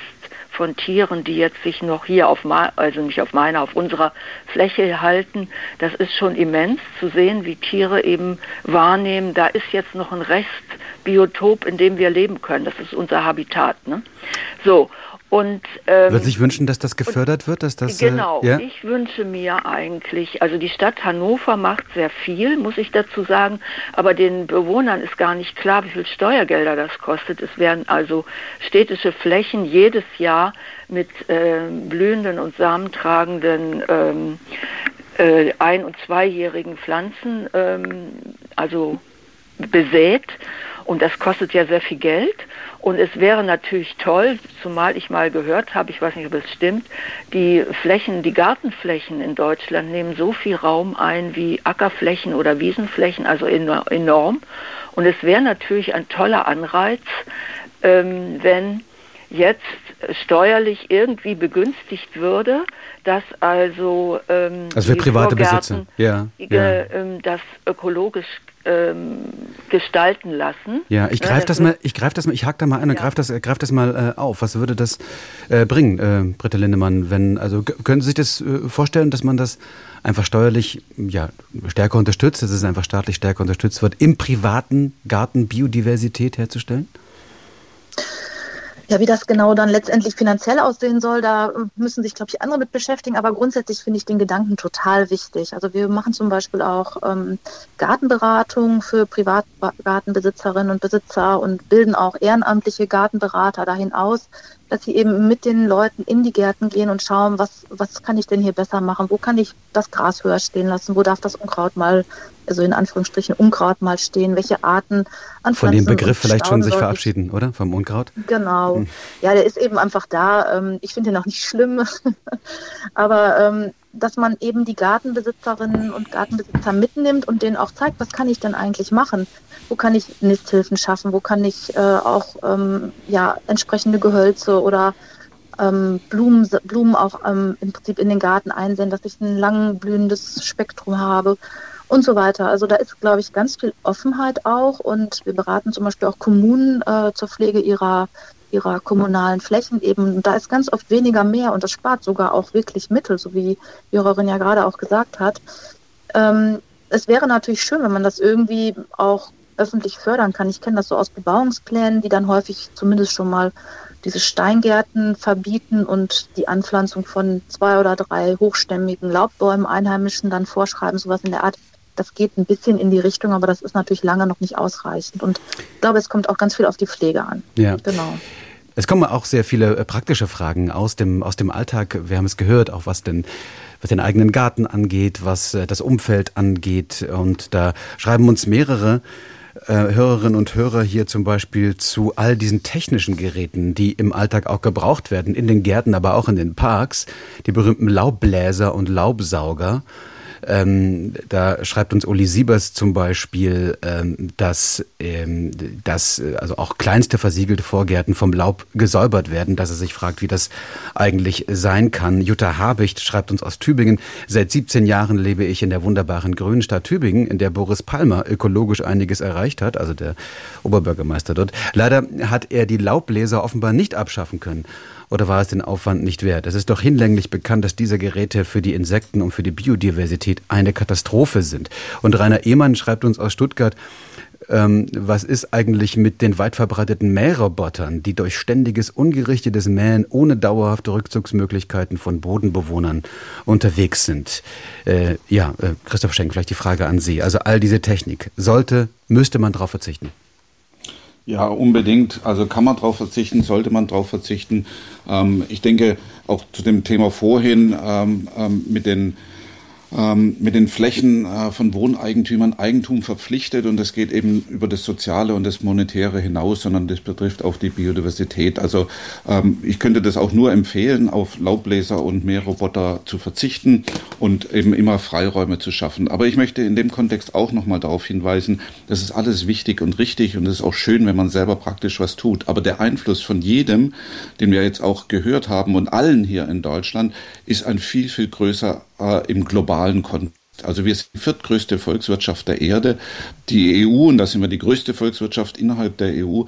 von Tieren, die jetzt sich noch hier auf, also nicht auf meiner, auf unserer Fläche halten, das ist schon immens zu sehen, wie Tiere eben wahrnehmen, da ist jetzt noch ein Restbiotop, in dem wir leben können. Das ist unser Habitat. Ne? So, und, ähm, Würde sich wünschen, dass das gefördert wird? Dass das, äh, genau, äh, ja? ich wünsche mir eigentlich, also die Stadt Hannover macht sehr viel, muss ich dazu sagen, aber den Bewohnern ist gar nicht klar, wie viel Steuergelder das kostet. Es werden also städtische Flächen jedes Jahr mit äh, blühenden und samentragenden ähm, äh, ein- und zweijährigen Pflanzen ähm, also besät und das kostet ja sehr viel Geld. Und es wäre natürlich toll, zumal ich mal gehört habe, ich weiß nicht, ob es stimmt, die Flächen, die Gartenflächen in Deutschland nehmen so viel Raum ein wie Ackerflächen oder Wiesenflächen, also enorm. Und es wäre natürlich ein toller Anreiz, ähm, wenn jetzt steuerlich irgendwie begünstigt würde, dass also ähm, also für private Besitzer ja, ja. Ähm, das ökologisch ähm, gestalten lassen. Ja, ich greife das, das mal, ich greife das mal, ich hake da mal an und ja. greife das, greif das mal äh, auf. Was würde das äh, bringen, äh, Britta Lindemann, wenn, also können Sie sich das äh, vorstellen, dass man das einfach steuerlich ja, stärker unterstützt, dass es einfach staatlich stärker unterstützt wird, im privaten Garten Biodiversität herzustellen? Ja, wie das genau dann letztendlich finanziell aussehen soll, da müssen sich, glaube ich, andere mit beschäftigen. Aber grundsätzlich finde ich den Gedanken total wichtig. Also wir machen zum Beispiel auch ähm, Gartenberatung für Privatgartenbesitzerinnen und Besitzer und bilden auch ehrenamtliche Gartenberater dahin aus, dass sie eben mit den Leuten in die Gärten gehen und schauen, was, was kann ich denn hier besser machen? Wo kann ich das Gras höher stehen lassen? Wo darf das Unkraut mal, also in Anführungsstrichen Unkraut mal stehen? Welche Arten an Von dem Begriff vielleicht schon sich verabschieden, oder? Vom Unkraut? Genau. Hm. Ja, der ist eben einfach da. Ähm, ich finde den auch nicht schlimm. Aber ähm, dass man eben die Gartenbesitzerinnen und Gartenbesitzer mitnimmt und denen auch zeigt, was kann ich denn eigentlich machen? Wo kann ich Nisthilfen schaffen? Wo kann ich äh, auch ähm, ja, entsprechende Gehölze oder ähm, Blumen, Blumen auch ähm, im Prinzip in den Garten einsehen, dass ich ein lang blühendes Spektrum habe und so weiter. Also da ist, glaube ich, ganz viel Offenheit auch und wir beraten zum Beispiel auch Kommunen äh, zur Pflege ihrer ihrer kommunalen Flächen eben. Da ist ganz oft weniger mehr und das spart sogar auch wirklich Mittel, so wie die Hörerin ja gerade auch gesagt hat. Ähm, es wäre natürlich schön, wenn man das irgendwie auch öffentlich fördern kann. Ich kenne das so aus Bebauungsplänen, die dann häufig zumindest schon mal diese Steingärten verbieten und die Anpflanzung von zwei oder drei hochstämmigen Laubbäumen einheimischen dann vorschreiben, sowas in der Art. Das geht ein bisschen in die Richtung, aber das ist natürlich lange noch nicht ausreichend. Und ich glaube, es kommt auch ganz viel auf die Pflege an. Ja. Genau. Es kommen auch sehr viele äh, praktische Fragen aus dem, aus dem Alltag. Wir haben es gehört, auch was denn was den eigenen Garten angeht, was äh, das Umfeld angeht. Und da schreiben uns mehrere äh, Hörerinnen und Hörer hier zum Beispiel zu all diesen technischen Geräten, die im Alltag auch gebraucht werden, in den Gärten, aber auch in den Parks, die berühmten Laubbläser und Laubsauger. Ähm, da schreibt uns Uli Siebers zum Beispiel, ähm, dass, ähm, dass äh, also auch kleinste versiegelte Vorgärten vom Laub gesäubert werden, dass er sich fragt, wie das eigentlich sein kann. Jutta Habicht schreibt uns aus Tübingen, seit 17 Jahren lebe ich in der wunderbaren grünen Stadt Tübingen, in der Boris Palmer ökologisch einiges erreicht hat, also der Oberbürgermeister dort. Leider hat er die Laubbläser offenbar nicht abschaffen können. Oder war es den Aufwand nicht wert? Es ist doch hinlänglich bekannt, dass diese Geräte für die Insekten und für die Biodiversität eine Katastrophe sind. Und Rainer Ehmann schreibt uns aus Stuttgart, ähm, was ist eigentlich mit den weit verbreiteten Mährobotern, die durch ständiges, ungerichtetes Mähen ohne dauerhafte Rückzugsmöglichkeiten von Bodenbewohnern unterwegs sind? Äh, ja, äh, Christoph Schenk, vielleicht die Frage an Sie. Also all diese Technik, sollte, müsste man darauf verzichten? Ja, unbedingt. Also kann man darauf verzichten, sollte man darauf verzichten. Ähm, ich denke auch zu dem Thema vorhin ähm, ähm, mit den ähm, mit den Flächen äh, von Wohneigentümern Eigentum verpflichtet und das geht eben über das Soziale und das Monetäre hinaus, sondern das betrifft auch die Biodiversität. Also ähm, ich könnte das auch nur empfehlen, auf Laubbläser und Mähroboter zu verzichten und eben immer Freiräume zu schaffen. Aber ich möchte in dem Kontext auch nochmal darauf hinweisen, das ist alles wichtig und richtig und es ist auch schön, wenn man selber praktisch was tut. Aber der Einfluss von jedem, den wir jetzt auch gehört haben und allen hier in Deutschland, ist ein viel, viel größer äh, im globalen Kontext. Also wir sind die viertgrößte Volkswirtschaft der Erde. Die EU, und da sind wir die größte Volkswirtschaft innerhalb der EU,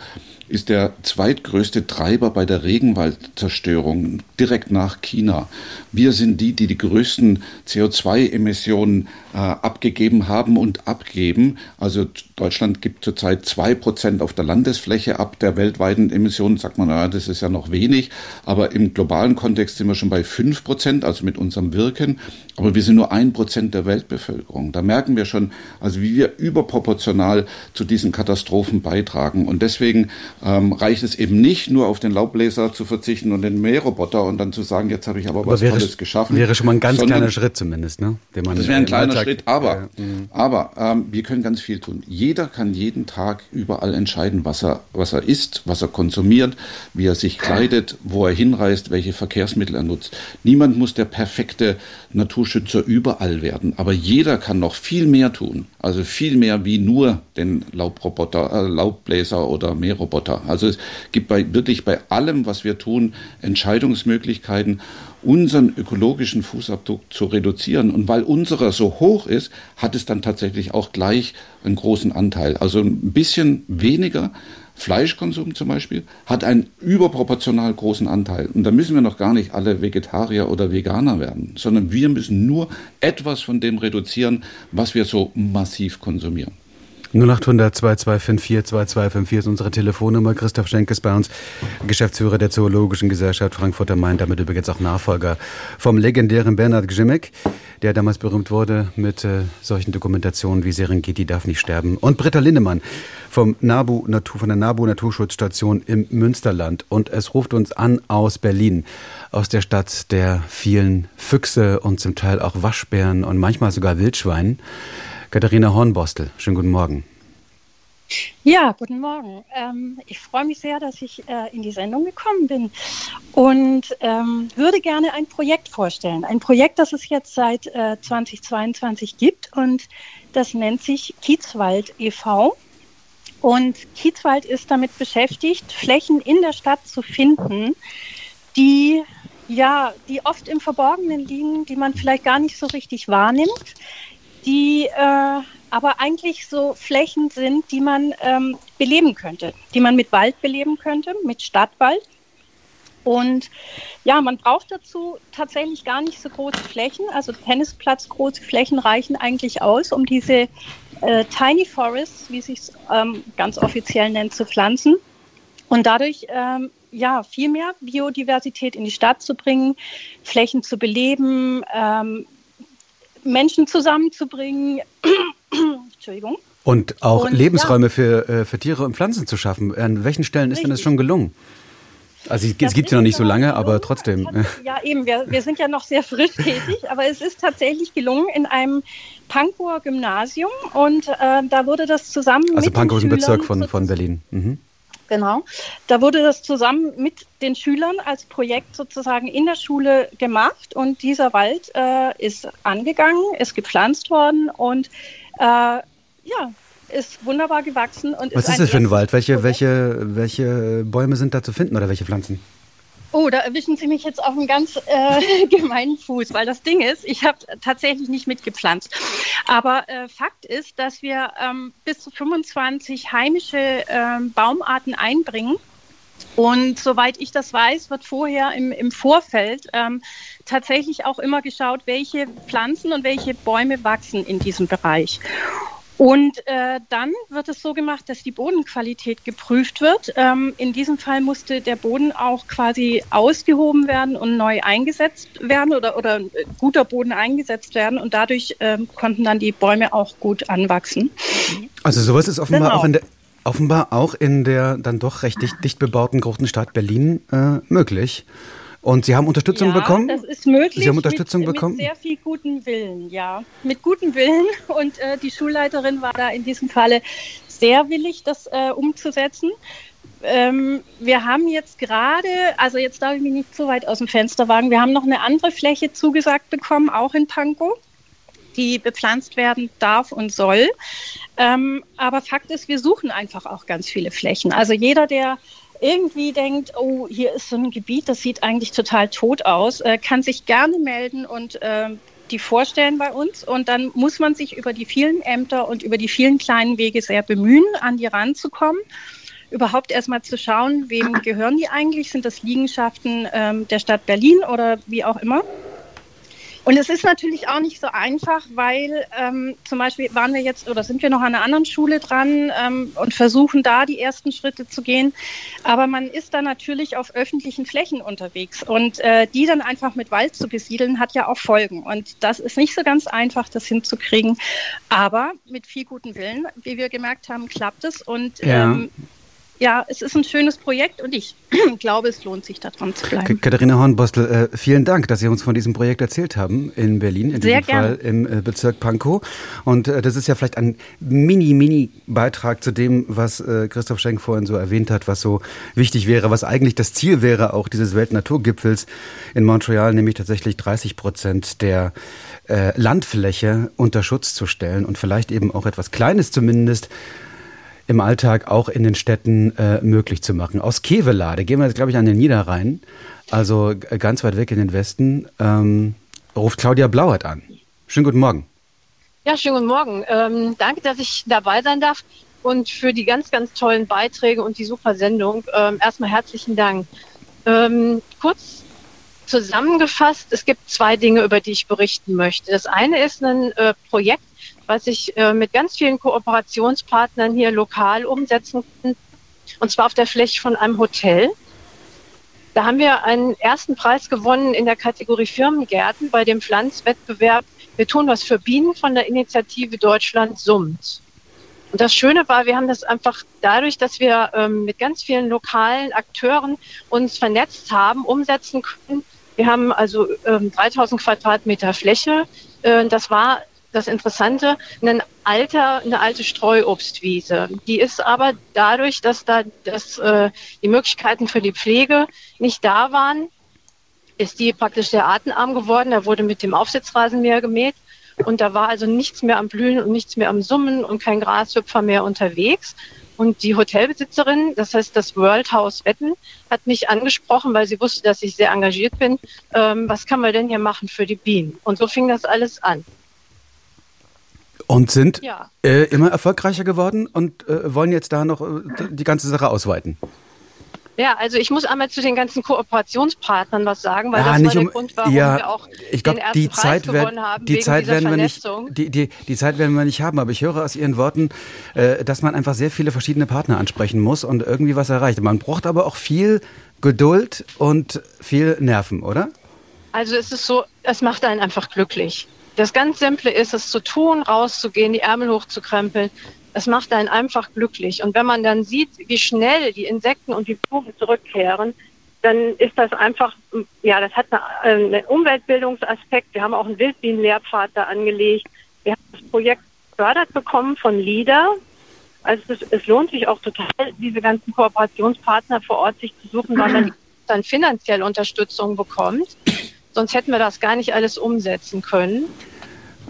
ist der zweitgrößte Treiber bei der Regenwaldzerstörung, direkt nach China. Wir sind die, die die größten CO2-Emissionen äh, abgegeben haben und abgeben. Also Deutschland gibt zurzeit zwei Prozent auf der Landesfläche ab der weltweiten Emissionen. Sagt man, ja, das ist ja noch wenig. Aber im globalen Kontext sind wir schon bei fünf Prozent, also mit unserem Wirken. Aber wir sind nur ein Prozent der Weltbevölkerung. Da merken wir schon, also wie wir überproportional zu diesen Katastrophen beitragen. Und deswegen ähm, reicht es eben nicht, nur auf den Laubbläser zu verzichten und den Mähroboter und dann zu sagen, jetzt habe ich aber, aber was wäre, Tolles geschaffen. Wäre schon mal ein ganz kleiner Schritt zumindest, ne? Den man das wäre ein kleiner Alltag, Schritt, aber, äh, aber ähm, wir können ganz viel tun. Jeder kann jeden Tag überall entscheiden, was er, was er isst, was er konsumiert, wie er sich kleidet, wo er hinreist, welche Verkehrsmittel er nutzt. Niemand muss der perfekte Naturschützer überall werden, aber jeder kann noch viel mehr tun. Also viel mehr wie nur den Laubroboter, äh, Laubbläser oder Mähroboter. Also es gibt bei, wirklich bei allem, was wir tun, Entscheidungsmöglichkeiten, unseren ökologischen Fußabdruck zu reduzieren. Und weil unserer so hoch ist, hat es dann tatsächlich auch gleich einen großen Anteil. Also ein bisschen weniger Fleischkonsum zum Beispiel hat einen überproportional großen Anteil. Und da müssen wir noch gar nicht alle Vegetarier oder Veganer werden, sondern wir müssen nur etwas von dem reduzieren, was wir so massiv konsumieren. 0800 2254 2254 ist unsere Telefonnummer. Christoph Schenk ist bei uns, Geschäftsführer der Zoologischen Gesellschaft Frankfurt am Main, damit übrigens auch Nachfolger vom legendären Bernhard Gzimek, der damals berühmt wurde mit äh, solchen Dokumentationen wie Serengeti darf nicht sterben. Und Britta Lindemann vom NABU Natur, von der NABU Naturschutzstation im Münsterland. Und es ruft uns an aus Berlin, aus der Stadt der vielen Füchse und zum Teil auch Waschbären und manchmal sogar Wildschweinen. Katharina Hornbostel, schönen guten Morgen. Ja, guten Morgen. Ähm, ich freue mich sehr, dass ich äh, in die Sendung gekommen bin und ähm, würde gerne ein Projekt vorstellen. Ein Projekt, das es jetzt seit äh, 2022 gibt und das nennt sich Kiezwald e.V. Und Kiezwald ist damit beschäftigt, Flächen in der Stadt zu finden, die ja, die oft im Verborgenen liegen, die man vielleicht gar nicht so richtig wahrnimmt, die äh, aber eigentlich so Flächen sind, die man ähm, beleben könnte, die man mit Wald beleben könnte, mit Stadtwald. Und ja, man braucht dazu tatsächlich gar nicht so große Flächen. Also Tennisplatz, große Flächen reichen eigentlich aus, um diese äh, Tiny Forests, wie sich ähm, ganz offiziell nennt, zu pflanzen. Und dadurch ähm, ja, viel mehr Biodiversität in die Stadt zu bringen, Flächen zu beleben, ähm, Menschen zusammenzubringen. Entschuldigung. Und auch und, Lebensräume ja. für, äh, für Tiere und Pflanzen zu schaffen. An welchen Stellen ist Richtig. denn das schon gelungen? Also es gibt ja noch nicht so lange, aber trotzdem. Ja, eben, wir, wir sind ja noch sehr frisch tätig, aber es ist tatsächlich gelungen in einem Pankower Gymnasium und äh, da wurde das zusammen. Also Pankow ist ein Bezirk von, von Berlin. Mhm. Genau. Da wurde das zusammen mit den Schülern als Projekt sozusagen in der Schule gemacht und dieser Wald äh, ist angegangen, ist gepflanzt worden und äh, ja, ist wunderbar gewachsen. Und Was ist, ist das für ein Wald? Welche, welche, welche Bäume sind da zu finden oder welche Pflanzen? Oh, da erwischen Sie mich jetzt auf einen ganz äh, gemeinen Fuß, weil das Ding ist, ich habe tatsächlich nicht mitgepflanzt. Aber äh, Fakt ist, dass wir ähm, bis zu 25 heimische ähm, Baumarten einbringen. Und soweit ich das weiß, wird vorher im, im Vorfeld ähm, tatsächlich auch immer geschaut, welche Pflanzen und welche Bäume wachsen in diesem Bereich. Und äh, dann wird es so gemacht, dass die Bodenqualität geprüft wird. Ähm, in diesem Fall musste der Boden auch quasi ausgehoben werden und neu eingesetzt werden oder, oder äh, guter Boden eingesetzt werden. Und dadurch ähm, konnten dann die Bäume auch gut anwachsen. Also sowas ist offenbar genau. auch in der offenbar auch in der dann doch recht dicht, dicht bebauten großen Stadt Berlin äh, möglich. Und Sie haben Unterstützung ja, bekommen? das ist möglich. Sie haben Unterstützung mit, bekommen? Mit sehr viel guten Willen, ja. Mit gutem Willen. Und äh, die Schulleiterin war da in diesem Falle sehr willig, das äh, umzusetzen. Ähm, wir haben jetzt gerade, also jetzt darf ich mich nicht so weit aus dem Fenster wagen, wir haben noch eine andere Fläche zugesagt bekommen, auch in Pankow die bepflanzt werden darf und soll. Ähm, aber Fakt ist, wir suchen einfach auch ganz viele Flächen. Also jeder, der irgendwie denkt, oh, hier ist so ein Gebiet, das sieht eigentlich total tot aus, äh, kann sich gerne melden und äh, die vorstellen bei uns. Und dann muss man sich über die vielen Ämter und über die vielen kleinen Wege sehr bemühen, an die ranzukommen. Überhaupt erstmal zu schauen, wem gehören die eigentlich? Sind das Liegenschaften ähm, der Stadt Berlin oder wie auch immer? Und es ist natürlich auch nicht so einfach, weil ähm, zum Beispiel waren wir jetzt oder sind wir noch an einer anderen Schule dran ähm, und versuchen da die ersten Schritte zu gehen. Aber man ist da natürlich auf öffentlichen Flächen unterwegs und äh, die dann einfach mit Wald zu besiedeln, hat ja auch Folgen. Und das ist nicht so ganz einfach, das hinzukriegen. Aber mit viel guten Willen, wie wir gemerkt haben, klappt es. Und ja. ähm, ja, es ist ein schönes Projekt und ich glaube, es lohnt sich, daran zu bleiben. Katharina Hornbostel, äh, vielen Dank, dass Sie uns von diesem Projekt erzählt haben in Berlin, in Sehr diesem gerne. Fall im äh, Bezirk Pankow. Und äh, das ist ja vielleicht ein mini, mini Beitrag zu dem, was Christoph Schenk vorhin so erwähnt hat, was so wichtig wäre, was eigentlich das Ziel wäre, auch dieses Weltnaturgipfels in Montreal, nämlich tatsächlich 30 Prozent der Landfläche unter Schutz zu stellen und vielleicht eben auch etwas Kleines zumindest im Alltag auch in den Städten äh, möglich zu machen. Aus Kevelade gehen wir jetzt, glaube ich, an den Niederrhein, also ganz weit weg in den Westen, ähm, ruft Claudia Blauert an. Schönen guten Morgen. Ja, schönen guten Morgen. Ähm, danke, dass ich dabei sein darf und für die ganz, ganz tollen Beiträge und die super Sendung. Ähm, erstmal herzlichen Dank. Ähm, kurz zusammengefasst, es gibt zwei Dinge, über die ich berichten möchte. Das eine ist ein äh, Projekt, was ich äh, mit ganz vielen Kooperationspartnern hier lokal umsetzen kann. Und zwar auf der Fläche von einem Hotel. Da haben wir einen ersten Preis gewonnen in der Kategorie Firmengärten bei dem Pflanzwettbewerb. Wir tun was für Bienen von der Initiative Deutschland summt. Und das Schöne war, wir haben das einfach dadurch, dass wir ähm, mit ganz vielen lokalen Akteuren uns vernetzt haben, umsetzen können. Wir haben also ähm, 3000 Quadratmeter Fläche. Äh, das war das Interessante, ein alter, eine alte Streuobstwiese. Die ist aber dadurch, dass da das, äh, die Möglichkeiten für die Pflege nicht da waren, ist die praktisch sehr artenarm geworden. Da wurde mit dem Aufsitzrasenmäher gemäht und da war also nichts mehr am Blühen und nichts mehr am Summen und kein Grashüpfer mehr unterwegs. Und die Hotelbesitzerin, das heißt das World House Wetten, hat mich angesprochen, weil sie wusste, dass ich sehr engagiert bin. Ähm, was kann man denn hier machen für die Bienen? Und so fing das alles an. Und sind ja. äh, immer erfolgreicher geworden und äh, wollen jetzt da noch äh, die ganze Sache ausweiten. Ja, also ich muss einmal zu den ganzen Kooperationspartnern was sagen, weil ja, das war der um, Grund, warum ja, wir auch ich glaub, den ersten die Preis Zeit gewonnen haben. Die Zeit werden wir nicht, die, die, die Zeit werden wir nicht haben, aber ich höre aus Ihren Worten, äh, dass man einfach sehr viele verschiedene Partner ansprechen muss und irgendwie was erreicht. Man braucht aber auch viel Geduld und viel Nerven, oder? Also es ist so, es macht einen einfach glücklich. Das ganz Simple ist es zu tun, rauszugehen, die Ärmel hochzukrempeln. Es macht einen einfach glücklich. Und wenn man dann sieht, wie schnell die Insekten und die Blumen zurückkehren, dann ist das einfach, ja, das hat einen Umweltbildungsaspekt. Wir haben auch einen Wildbienenlehrpfad da angelegt. Wir haben das Projekt gefördert bekommen von LIDA. Also es, es, lohnt sich auch total, diese ganzen Kooperationspartner vor Ort sich zu suchen, weil man dann finanziell Unterstützung bekommt. Sonst hätten wir das gar nicht alles umsetzen können.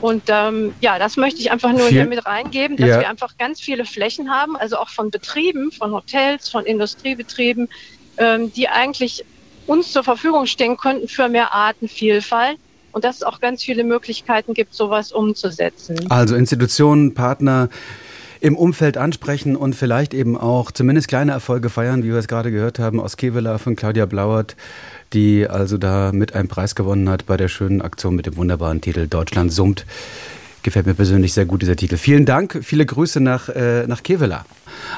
Und ähm, ja, das möchte ich einfach nur Viel, hier mit reingeben, dass ja. wir einfach ganz viele Flächen haben, also auch von Betrieben, von Hotels, von Industriebetrieben, ähm, die eigentlich uns zur Verfügung stehen könnten für mehr Artenvielfalt und dass es auch ganz viele Möglichkeiten gibt, sowas umzusetzen. Also Institutionen, Partner im Umfeld ansprechen und vielleicht eben auch zumindest kleine Erfolge feiern, wie wir es gerade gehört haben aus Kevela von Claudia Blauert die also da mit einem Preis gewonnen hat bei der schönen Aktion mit dem wunderbaren Titel Deutschland summt. Gefällt mir persönlich sehr gut, dieser Titel. Vielen Dank, viele Grüße nach, äh, nach Kevela.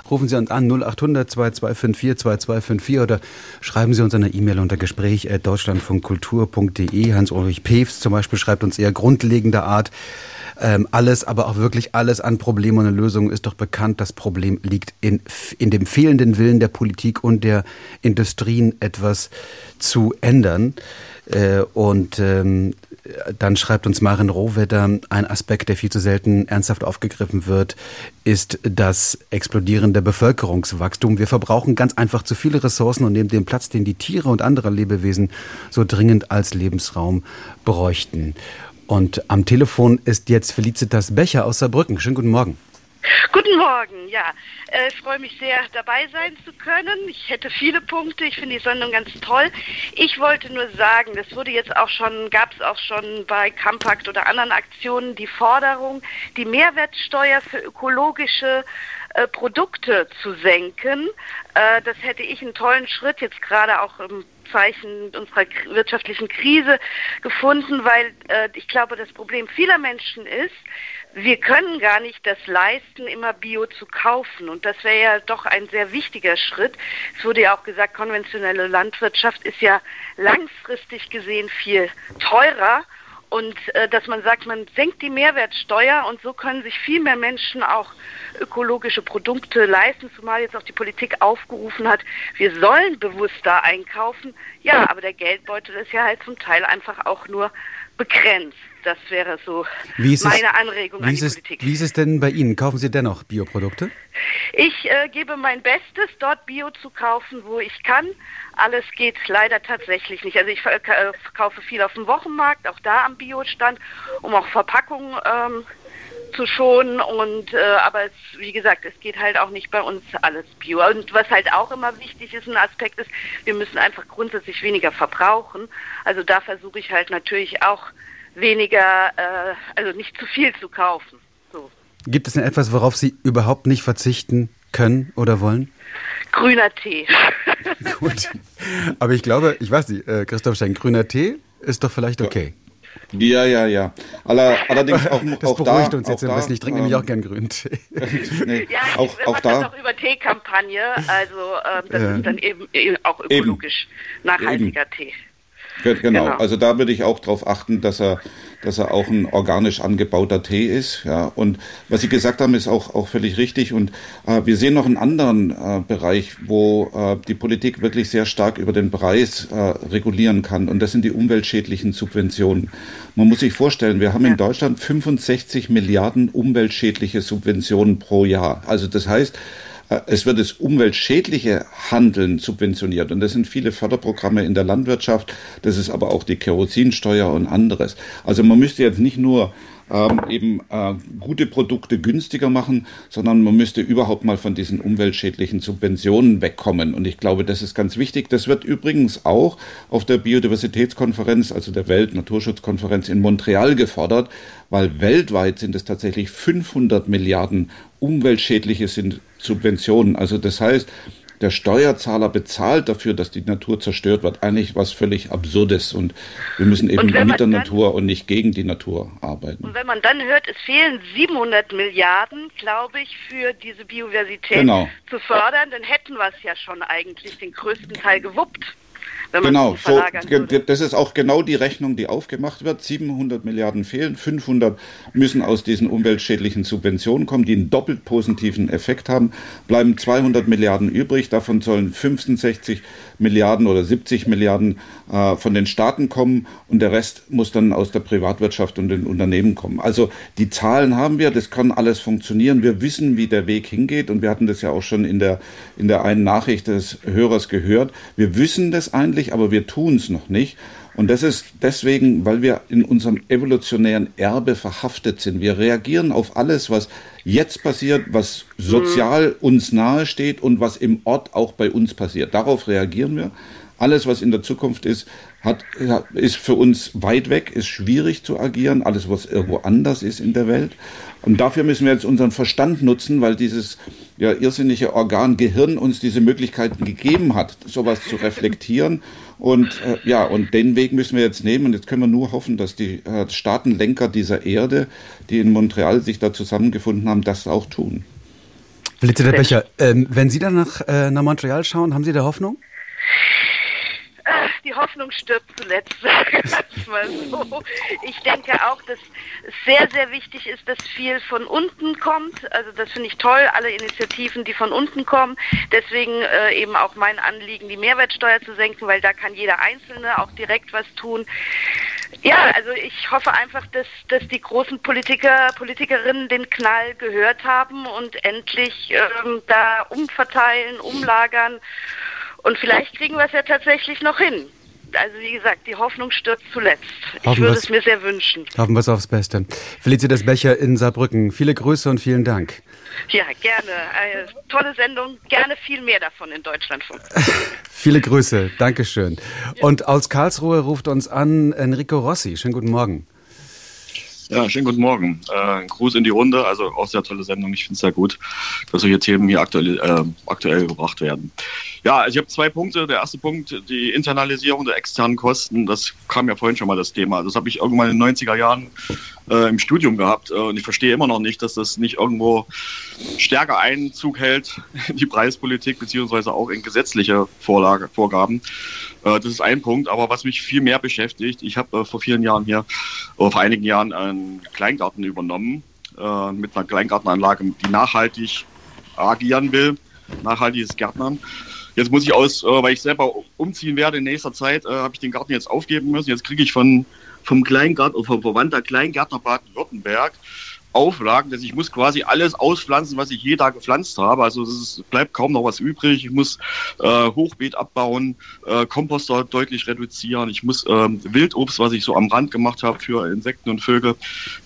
Rufen Sie uns an 0800 2254 2254 oder schreiben Sie uns eine E-Mail unter Gespräch deutschlandfunkkultur.de. Hans-Ulrich Pews zum Beispiel schreibt uns eher grundlegender Art. Ähm, alles, aber auch wirklich alles an Problemen und Lösungen ist doch bekannt. Das Problem liegt in, in dem fehlenden Willen der Politik und der Industrien, etwas zu ändern. Äh, und ähm, dann schreibt uns Marin Rohwetter, ein Aspekt, der viel zu selten ernsthaft aufgegriffen wird, ist das explodierende Bevölkerungswachstum. Wir verbrauchen ganz einfach zu viele Ressourcen und nehmen den Platz, den die Tiere und andere Lebewesen so dringend als Lebensraum bräuchten. Und am Telefon ist jetzt Felicitas Becher aus Saarbrücken. Schönen guten Morgen. Guten Morgen, ja. Äh, ich freue mich sehr, dabei sein zu können. Ich hätte viele Punkte. Ich finde die Sendung ganz toll. Ich wollte nur sagen, das wurde jetzt auch schon, gab es auch schon bei Compact oder anderen Aktionen die Forderung, die Mehrwertsteuer für ökologische äh, Produkte zu senken. Äh, das hätte ich einen tollen Schritt jetzt gerade auch im Zeichen unserer wirtschaftlichen Krise gefunden, weil äh, ich glaube, das Problem vieler Menschen ist, wir können gar nicht das leisten, immer Bio zu kaufen. Und das wäre ja doch ein sehr wichtiger Schritt. Es wurde ja auch gesagt, konventionelle Landwirtschaft ist ja langfristig gesehen viel teurer. Und äh, dass man sagt, man senkt die Mehrwertsteuer und so können sich viel mehr Menschen auch ökologische Produkte leisten, zumal jetzt auch die Politik aufgerufen hat, wir sollen bewusster einkaufen. Ja, aber der Geldbeutel ist ja halt zum Teil einfach auch nur begrenzt. Das wäre so meine Anregung an die es, Politik. Wie ist es denn bei Ihnen? Kaufen Sie dennoch Bioprodukte? Ich äh, gebe mein Bestes, dort Bio zu kaufen, wo ich kann. Alles geht leider tatsächlich nicht. Also ich äh, kaufe viel auf dem Wochenmarkt, auch da am Biostand, um auch Verpackungen ähm, zu schonen. Und äh, aber es, wie gesagt, es geht halt auch nicht bei uns alles Bio. Und was halt auch immer wichtig ist, ein Aspekt ist, wir müssen einfach grundsätzlich weniger verbrauchen. Also da versuche ich halt natürlich auch weniger, äh, also nicht zu viel zu kaufen. So. Gibt es denn etwas, worauf Sie überhaupt nicht verzichten können oder wollen? Grüner Tee. Gut. Aber ich glaube, ich weiß nicht, äh, Christoph Stein, grüner Tee ist doch vielleicht okay. Ja, ja, ja. Aller, allerdings auch, das auch beruhigt da, uns jetzt ein bisschen. Ich trinke ähm, nämlich auch gern grünen Tee. nee, ja, auch, ich auch da. auch über Teekampagne. Also ähm, das ja. ist dann eben, eben auch ökologisch eben. nachhaltiger eben. Tee. Genau. genau, also da würde ich auch darauf achten, dass er, dass er auch ein organisch angebauter Tee ist. Ja. Und was Sie gesagt haben, ist auch, auch völlig richtig. Und äh, wir sehen noch einen anderen äh, Bereich, wo äh, die Politik wirklich sehr stark über den Preis äh, regulieren kann. Und das sind die umweltschädlichen Subventionen. Man muss sich vorstellen, wir haben in Deutschland 65 Milliarden umweltschädliche Subventionen pro Jahr. Also das heißt, es wird das umweltschädliche Handeln subventioniert. Und das sind viele Förderprogramme in der Landwirtschaft. Das ist aber auch die Kerosinsteuer und anderes. Also man müsste jetzt nicht nur ähm, eben äh, gute Produkte günstiger machen, sondern man müsste überhaupt mal von diesen umweltschädlichen Subventionen wegkommen. Und ich glaube, das ist ganz wichtig. Das wird übrigens auch auf der Biodiversitätskonferenz, also der Weltnaturschutzkonferenz in Montreal gefordert, weil weltweit sind es tatsächlich 500 Milliarden umweltschädliche Subventionen. Also das heißt, der Steuerzahler bezahlt dafür, dass die Natur zerstört wird, eigentlich was völlig Absurdes. Und wir müssen eben mit der Natur und nicht gegen die Natur arbeiten. Und wenn man dann hört, es fehlen 700 Milliarden, glaube ich, für diese Biodiversität genau. zu fördern, dann hätten wir es ja schon eigentlich den größten Teil gewuppt genau, so, das ist auch genau die Rechnung, die aufgemacht wird. 700 Milliarden fehlen, 500 müssen aus diesen umweltschädlichen Subventionen kommen, die einen doppelt positiven Effekt haben. Bleiben 200 Milliarden übrig, davon sollen 65 Milliarden oder 70 Milliarden äh, von den Staaten kommen und der Rest muss dann aus der Privatwirtschaft und den Unternehmen kommen. Also die Zahlen haben wir, das kann alles funktionieren. Wir wissen, wie der Weg hingeht und wir hatten das ja auch schon in der, in der einen Nachricht des Hörers gehört. Wir wissen das eigentlich, aber wir tun es noch nicht. Und das ist deswegen, weil wir in unserem evolutionären Erbe verhaftet sind. Wir reagieren auf alles, was jetzt passiert, was sozial uns nahe steht und was im Ort auch bei uns passiert. Darauf reagieren wir. Alles, was in der Zukunft ist, hat, ist für uns weit weg, ist schwierig zu agieren. Alles, was irgendwo anders ist in der Welt. Und dafür müssen wir jetzt unseren Verstand nutzen, weil dieses ja, irrsinnige Organ Gehirn uns diese Möglichkeiten gegeben hat, sowas zu reflektieren und äh, ja, und den Weg müssen wir jetzt nehmen. Und jetzt können wir nur hoffen, dass die äh, Staatenlenker dieser Erde, die in Montreal sich da zusammengefunden haben, das auch tun. Blitze der Becher, ähm, wenn Sie dann nach, äh, nach Montreal schauen, haben Sie da Hoffnung? Die Hoffnung stirbt zuletzt, mal so. Ich denke auch, dass es sehr, sehr wichtig ist, dass viel von unten kommt. Also das finde ich toll, alle Initiativen, die von unten kommen. Deswegen äh, eben auch mein Anliegen, die Mehrwertsteuer zu senken, weil da kann jeder Einzelne auch direkt was tun. Ja, also ich hoffe einfach, dass, dass die großen Politiker, Politikerinnen den Knall gehört haben und endlich ähm, da umverteilen, umlagern. Und vielleicht kriegen wir es ja tatsächlich noch hin. Also wie gesagt, die Hoffnung stirbt zuletzt. Ich Hoffen würde wir's. es mir sehr wünschen. Hoffen wir es aufs Beste. Felicitas Becher in Saarbrücken. Viele Grüße und vielen Dank. Ja, gerne. Eine tolle Sendung. Gerne viel mehr davon in Deutschlandfunk. Viele Grüße. Dankeschön. Und aus Karlsruhe ruft uns an Enrico Rossi. Schönen guten Morgen. Ja, schönen guten Morgen. Äh, Gruß in die Runde. Also auch sehr tolle Sendung. Ich finde es sehr gut, dass solche Themen hier aktuell, äh, aktuell gebracht werden. Ja, also ich habe zwei Punkte. Der erste Punkt, die Internalisierung der externen Kosten. Das kam ja vorhin schon mal das Thema. Das habe ich irgendwann in den 90er Jahren äh, im Studium gehabt. Äh, und ich verstehe immer noch nicht, dass das nicht irgendwo stärker Einzug hält in die Preispolitik beziehungsweise auch in gesetzliche Vorlage, Vorgaben. Äh, das ist ein Punkt. Aber was mich viel mehr beschäftigt, ich habe äh, vor vielen Jahren hier, oder vor einigen Jahren einen Kleingarten übernommen mit einer Kleingartenanlage, die nachhaltig agieren will, nachhaltiges Gärtnern. Jetzt muss ich aus, weil ich selber umziehen werde in nächster Zeit, habe ich den Garten jetzt aufgeben müssen. Jetzt kriege ich von, vom Kleingarten, vom Verband der Kleingärtner Baden-Württemberg Auflagen, dass ich muss quasi alles auspflanzen, was ich je da gepflanzt habe. Also es ist, bleibt kaum noch was übrig. Ich muss äh, Hochbeet abbauen, äh, Komposter deutlich reduzieren. Ich muss ähm, Wildobst, was ich so am Rand gemacht habe für Insekten und Vögel,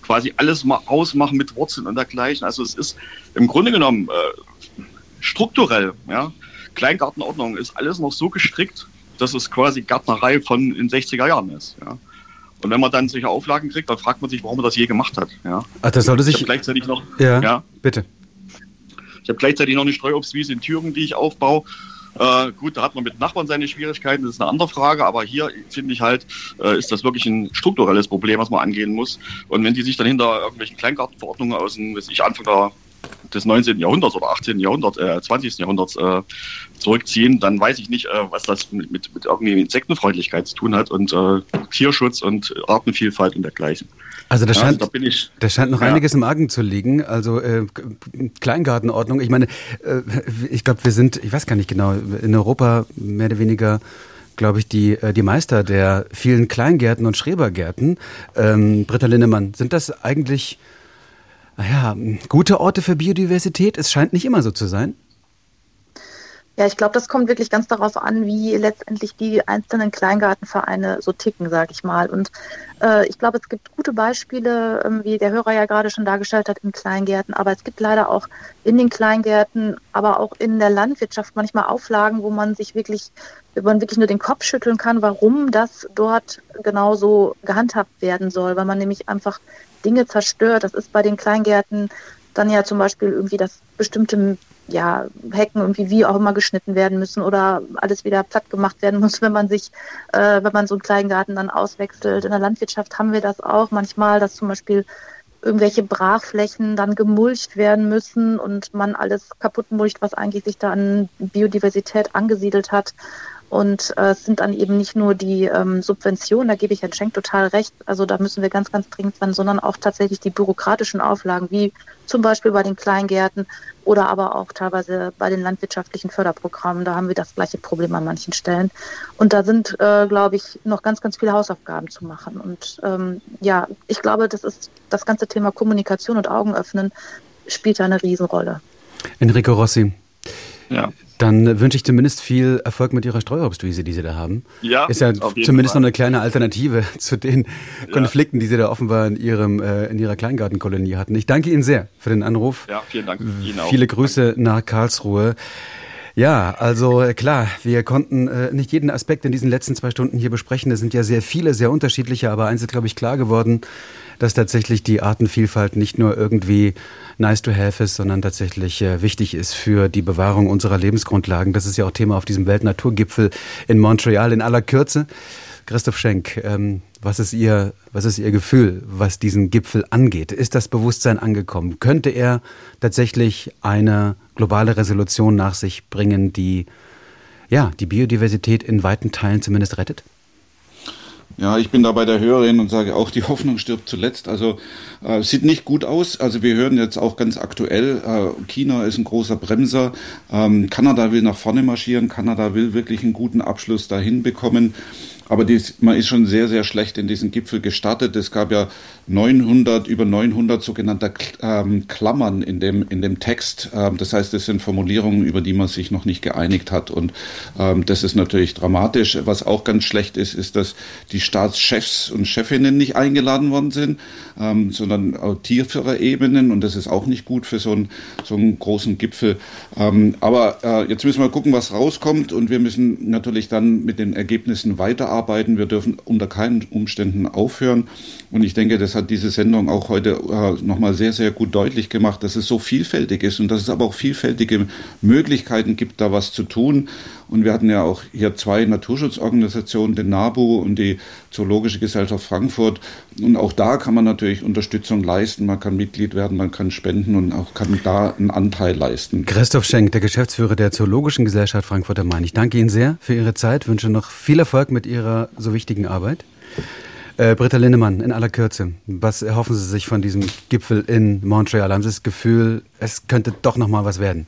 quasi alles mal ausmachen mit Wurzeln und dergleichen. Also es ist im Grunde genommen äh, strukturell, ja. Kleingartenordnung ist alles noch so gestrickt, dass es quasi Gärtnerei von in 60er Jahren ist, ja. Und wenn man dann solche Auflagen kriegt, dann fragt man sich, warum man das je gemacht hat. Ja. Ach, das sollte sich. Ich habe gleichzeitig noch. Ja, ja. bitte. Ich habe gleichzeitig noch eine Streuobstwiese in Thüringen, die ich aufbaue. Äh, gut, da hat man mit Nachbarn seine Schwierigkeiten, das ist eine andere Frage, aber hier finde ich halt, äh, ist das wirklich ein strukturelles Problem, was man angehen muss. Und wenn die sich dann hinter irgendwelchen Kleingartenverordnungen aus dem, ich, Anfang der, des 19. Jahrhunderts oder 18. Jahrhunderts, äh, 20. Jahrhunderts äh, zurückziehen, dann weiß ich nicht, äh, was das mit, mit, mit irgendwie Insektenfreundlichkeit zu tun hat und äh, Tierschutz und Artenvielfalt und dergleichen. Also da Ja, scheint, da ich- da scheint noch Ja. einiges im Argen zu liegen. Also äh, Kleingartenordnung. Ich meine, äh, ich glaube, wir sind, ich weiß gar nicht genau, in Europa mehr oder weniger, glaube ich, die, äh, die Meister der vielen Kleingärten und Schrebergärten. Ähm, Britta Linnemann, sind das eigentlich, naja, gute Orte für Biodiversität? Es scheint nicht immer so zu sein. Ja, ich glaube, das kommt wirklich ganz darauf an, wie letztendlich die einzelnen Kleingartenvereine so ticken, sage ich mal. Und äh, ich glaube, es gibt gute Beispiele, ähm, wie der Hörer ja gerade schon dargestellt hat, in Kleingärten. Aber es gibt leider auch in den Kleingärten, aber auch in der Landwirtschaft manchmal Auflagen, wo man sich wirklich, wo man wirklich nur den Kopf schütteln kann, warum das dort genauso gehandhabt werden soll, weil man nämlich einfach Dinge zerstört. Das ist bei den Kleingärten dann ja zum Beispiel irgendwie, dass bestimmte ja, Hecken irgendwie wie auch immer geschnitten werden müssen oder alles wieder platt gemacht werden muss, wenn man sich, äh, wenn man so einen Kleingarten dann auswechselt. In der Landwirtschaft haben wir das auch manchmal, dass zum Beispiel irgendwelche Brachflächen dann gemulcht werden müssen und man alles kaputt mulcht, was eigentlich sich da an Biodiversität angesiedelt hat. Und äh, es sind dann eben nicht nur die ähm, Subventionen, da gebe ich Herrn Schenk total recht, also da müssen wir ganz, ganz dringend sein, sondern auch tatsächlich die bürokratischen Auflagen, wie zum Beispiel bei den Kleingärten oder aber auch teilweise bei den landwirtschaftlichen Förderprogrammen. Da haben wir das gleiche Problem an manchen Stellen. Und da sind, äh, glaube ich, noch ganz, ganz viele Hausaufgaben zu machen. Und ähm, ja, ich glaube, das ist das ganze Thema Kommunikation und Augen öffnen spielt da eine Riesenrolle. Enrico Rossi. Ja. Dann wünsche ich zumindest viel Erfolg mit Ihrer Streuobstwiese, die Sie da haben. Ja, Ist ja zumindest Fall. noch eine kleine Alternative zu den Konflikten, die Sie da offenbar in, Ihrem, äh, in Ihrer Kleingartenkolonie hatten. Ich danke Ihnen sehr für den Anruf. Ja, vielen Dank. Ihnen auch. Viele Grüße nach Karlsruhe. Ja, also äh, klar, wir konnten äh, nicht jeden Aspekt in diesen letzten zwei Stunden hier besprechen. Es sind ja sehr viele, sehr unterschiedliche, aber eins ist, glaube ich, klar geworden, dass tatsächlich die Artenvielfalt nicht nur irgendwie nice to have ist, sondern tatsächlich äh, wichtig ist für die Bewahrung unserer Lebensgrundlagen. Das ist ja auch Thema auf diesem Weltnaturgipfel in Montreal in aller Kürze. Christoph Schenk, ähm, was ist Ihr, was ist Ihr Gefühl, was diesen Gipfel angeht? Ist das Bewusstsein angekommen? Könnte er tatsächlich eine globale Resolution nach sich bringen, die ja, die Biodiversität in weiten Teilen zumindest rettet? Ja, ich bin da bei der Hörerin und sage auch, die Hoffnung stirbt zuletzt. Also äh, sieht nicht gut aus. Also wir hören jetzt auch ganz aktuell, äh, China ist ein großer Bremser. Ähm, Kanada will nach vorne marschieren. Kanada will wirklich einen guten Abschluss dahin bekommen. Aber dies, man ist schon sehr, sehr schlecht in diesen Gipfel gestartet. Es gab ja 900, über 900 sogenannte ähm, Klammern in dem, in dem Text. Ähm, das heißt, es sind Formulierungen, über die man sich noch nicht geeinigt hat. Und ähm, das ist natürlich dramatisch. Was auch ganz schlecht ist, ist, dass die Staatschefs und Chefinnen nicht eingeladen worden sind, ähm, sondern auf tiefere Ebenen. Und das ist auch nicht gut für so einen, so einen großen Gipfel. Ähm, aber äh, jetzt müssen wir gucken, was rauskommt. Und wir müssen natürlich dann mit den Ergebnissen weiterarbeiten arbeiten. Wir dürfen unter keinen Umständen aufhören. Und ich denke, das hat diese Sendung auch heute äh, nochmal sehr, sehr gut deutlich gemacht, dass es so vielfältig ist und dass es aber auch vielfältige Möglichkeiten gibt, da was zu tun. Und wir hatten ja auch hier zwei Naturschutzorganisationen, den NABU und die Zoologische Gesellschaft Frankfurt. Und auch da kann man natürlich Unterstützung leisten. Man kann Mitglied werden, man kann spenden und auch kann da einen Anteil leisten. Christoph Schenk, der Geschäftsführer der Zoologischen Gesellschaft Frankfurt am Main. Ich danke Ihnen sehr für Ihre Zeit, wünsche noch viel Erfolg mit Ihrer so wichtigen Arbeit. Äh, Britta Linnemann, in aller Kürze, was erhoffen Sie sich von diesem Gipfel in Montreal? Haben Sie das Gefühl, es könnte doch noch mal was werden?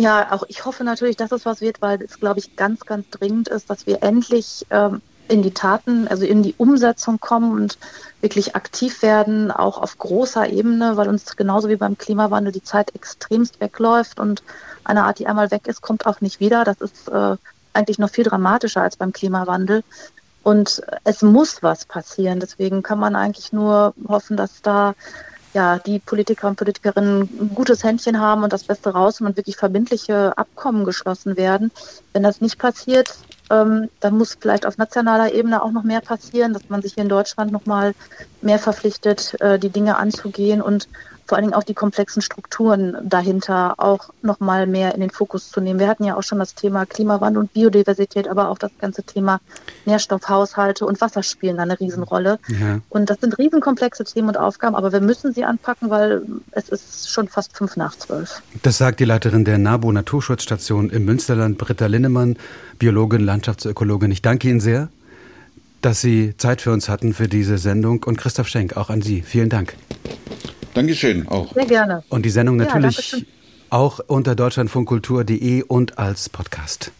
Ja, auch ich hoffe natürlich, dass es was wird, weil es, glaube ich, ganz, ganz dringend ist, dass wir endlich ähm, in die Taten, also in die Umsetzung kommen und wirklich aktiv werden, auch auf großer Ebene, weil uns genauso wie beim Klimawandel die Zeit extremst wegläuft und eine Art, die einmal weg ist, kommt auch nicht wieder. Das ist äh, eigentlich noch viel dramatischer als beim Klimawandel. Und es muss was passieren. Deswegen kann man eigentlich nur hoffen, dass da ja, die Politiker und Politikerinnen ein gutes Händchen haben und das Beste raus und wirklich verbindliche Abkommen geschlossen werden. Wenn das nicht passiert, ähm, dann muss vielleicht auf nationaler Ebene auch noch mehr passieren, dass man sich hier in Deutschland noch mal mehr verpflichtet, äh, die Dinge anzugehen und vor allen Dingen auch die komplexen Strukturen dahinter auch noch mal mehr in den Fokus zu nehmen. Wir hatten ja auch schon das Thema Klimawandel und Biodiversität, aber auch das ganze Thema Nährstoffhaushalte und Wasser spielen da eine Riesenrolle. Ja. Und das sind riesenkomplexe Themen und Aufgaben, aber wir müssen sie anpacken, weil es ist schon fast fünf nach zwölf. Das sagt die Leiterin der NABU Naturschutzstation im Münsterland, Britta Linnemann, Biologin, Landschaftsökologin. Ich danke Ihnen sehr dass Sie Zeit für uns hatten für diese Sendung. Und Christoph Schenk, auch an Sie. Vielen Dank. Dankeschön auch. Sehr gerne. Und die Sendung natürlich ja, auch unter deutschlandfunkkultur.de und als Podcast.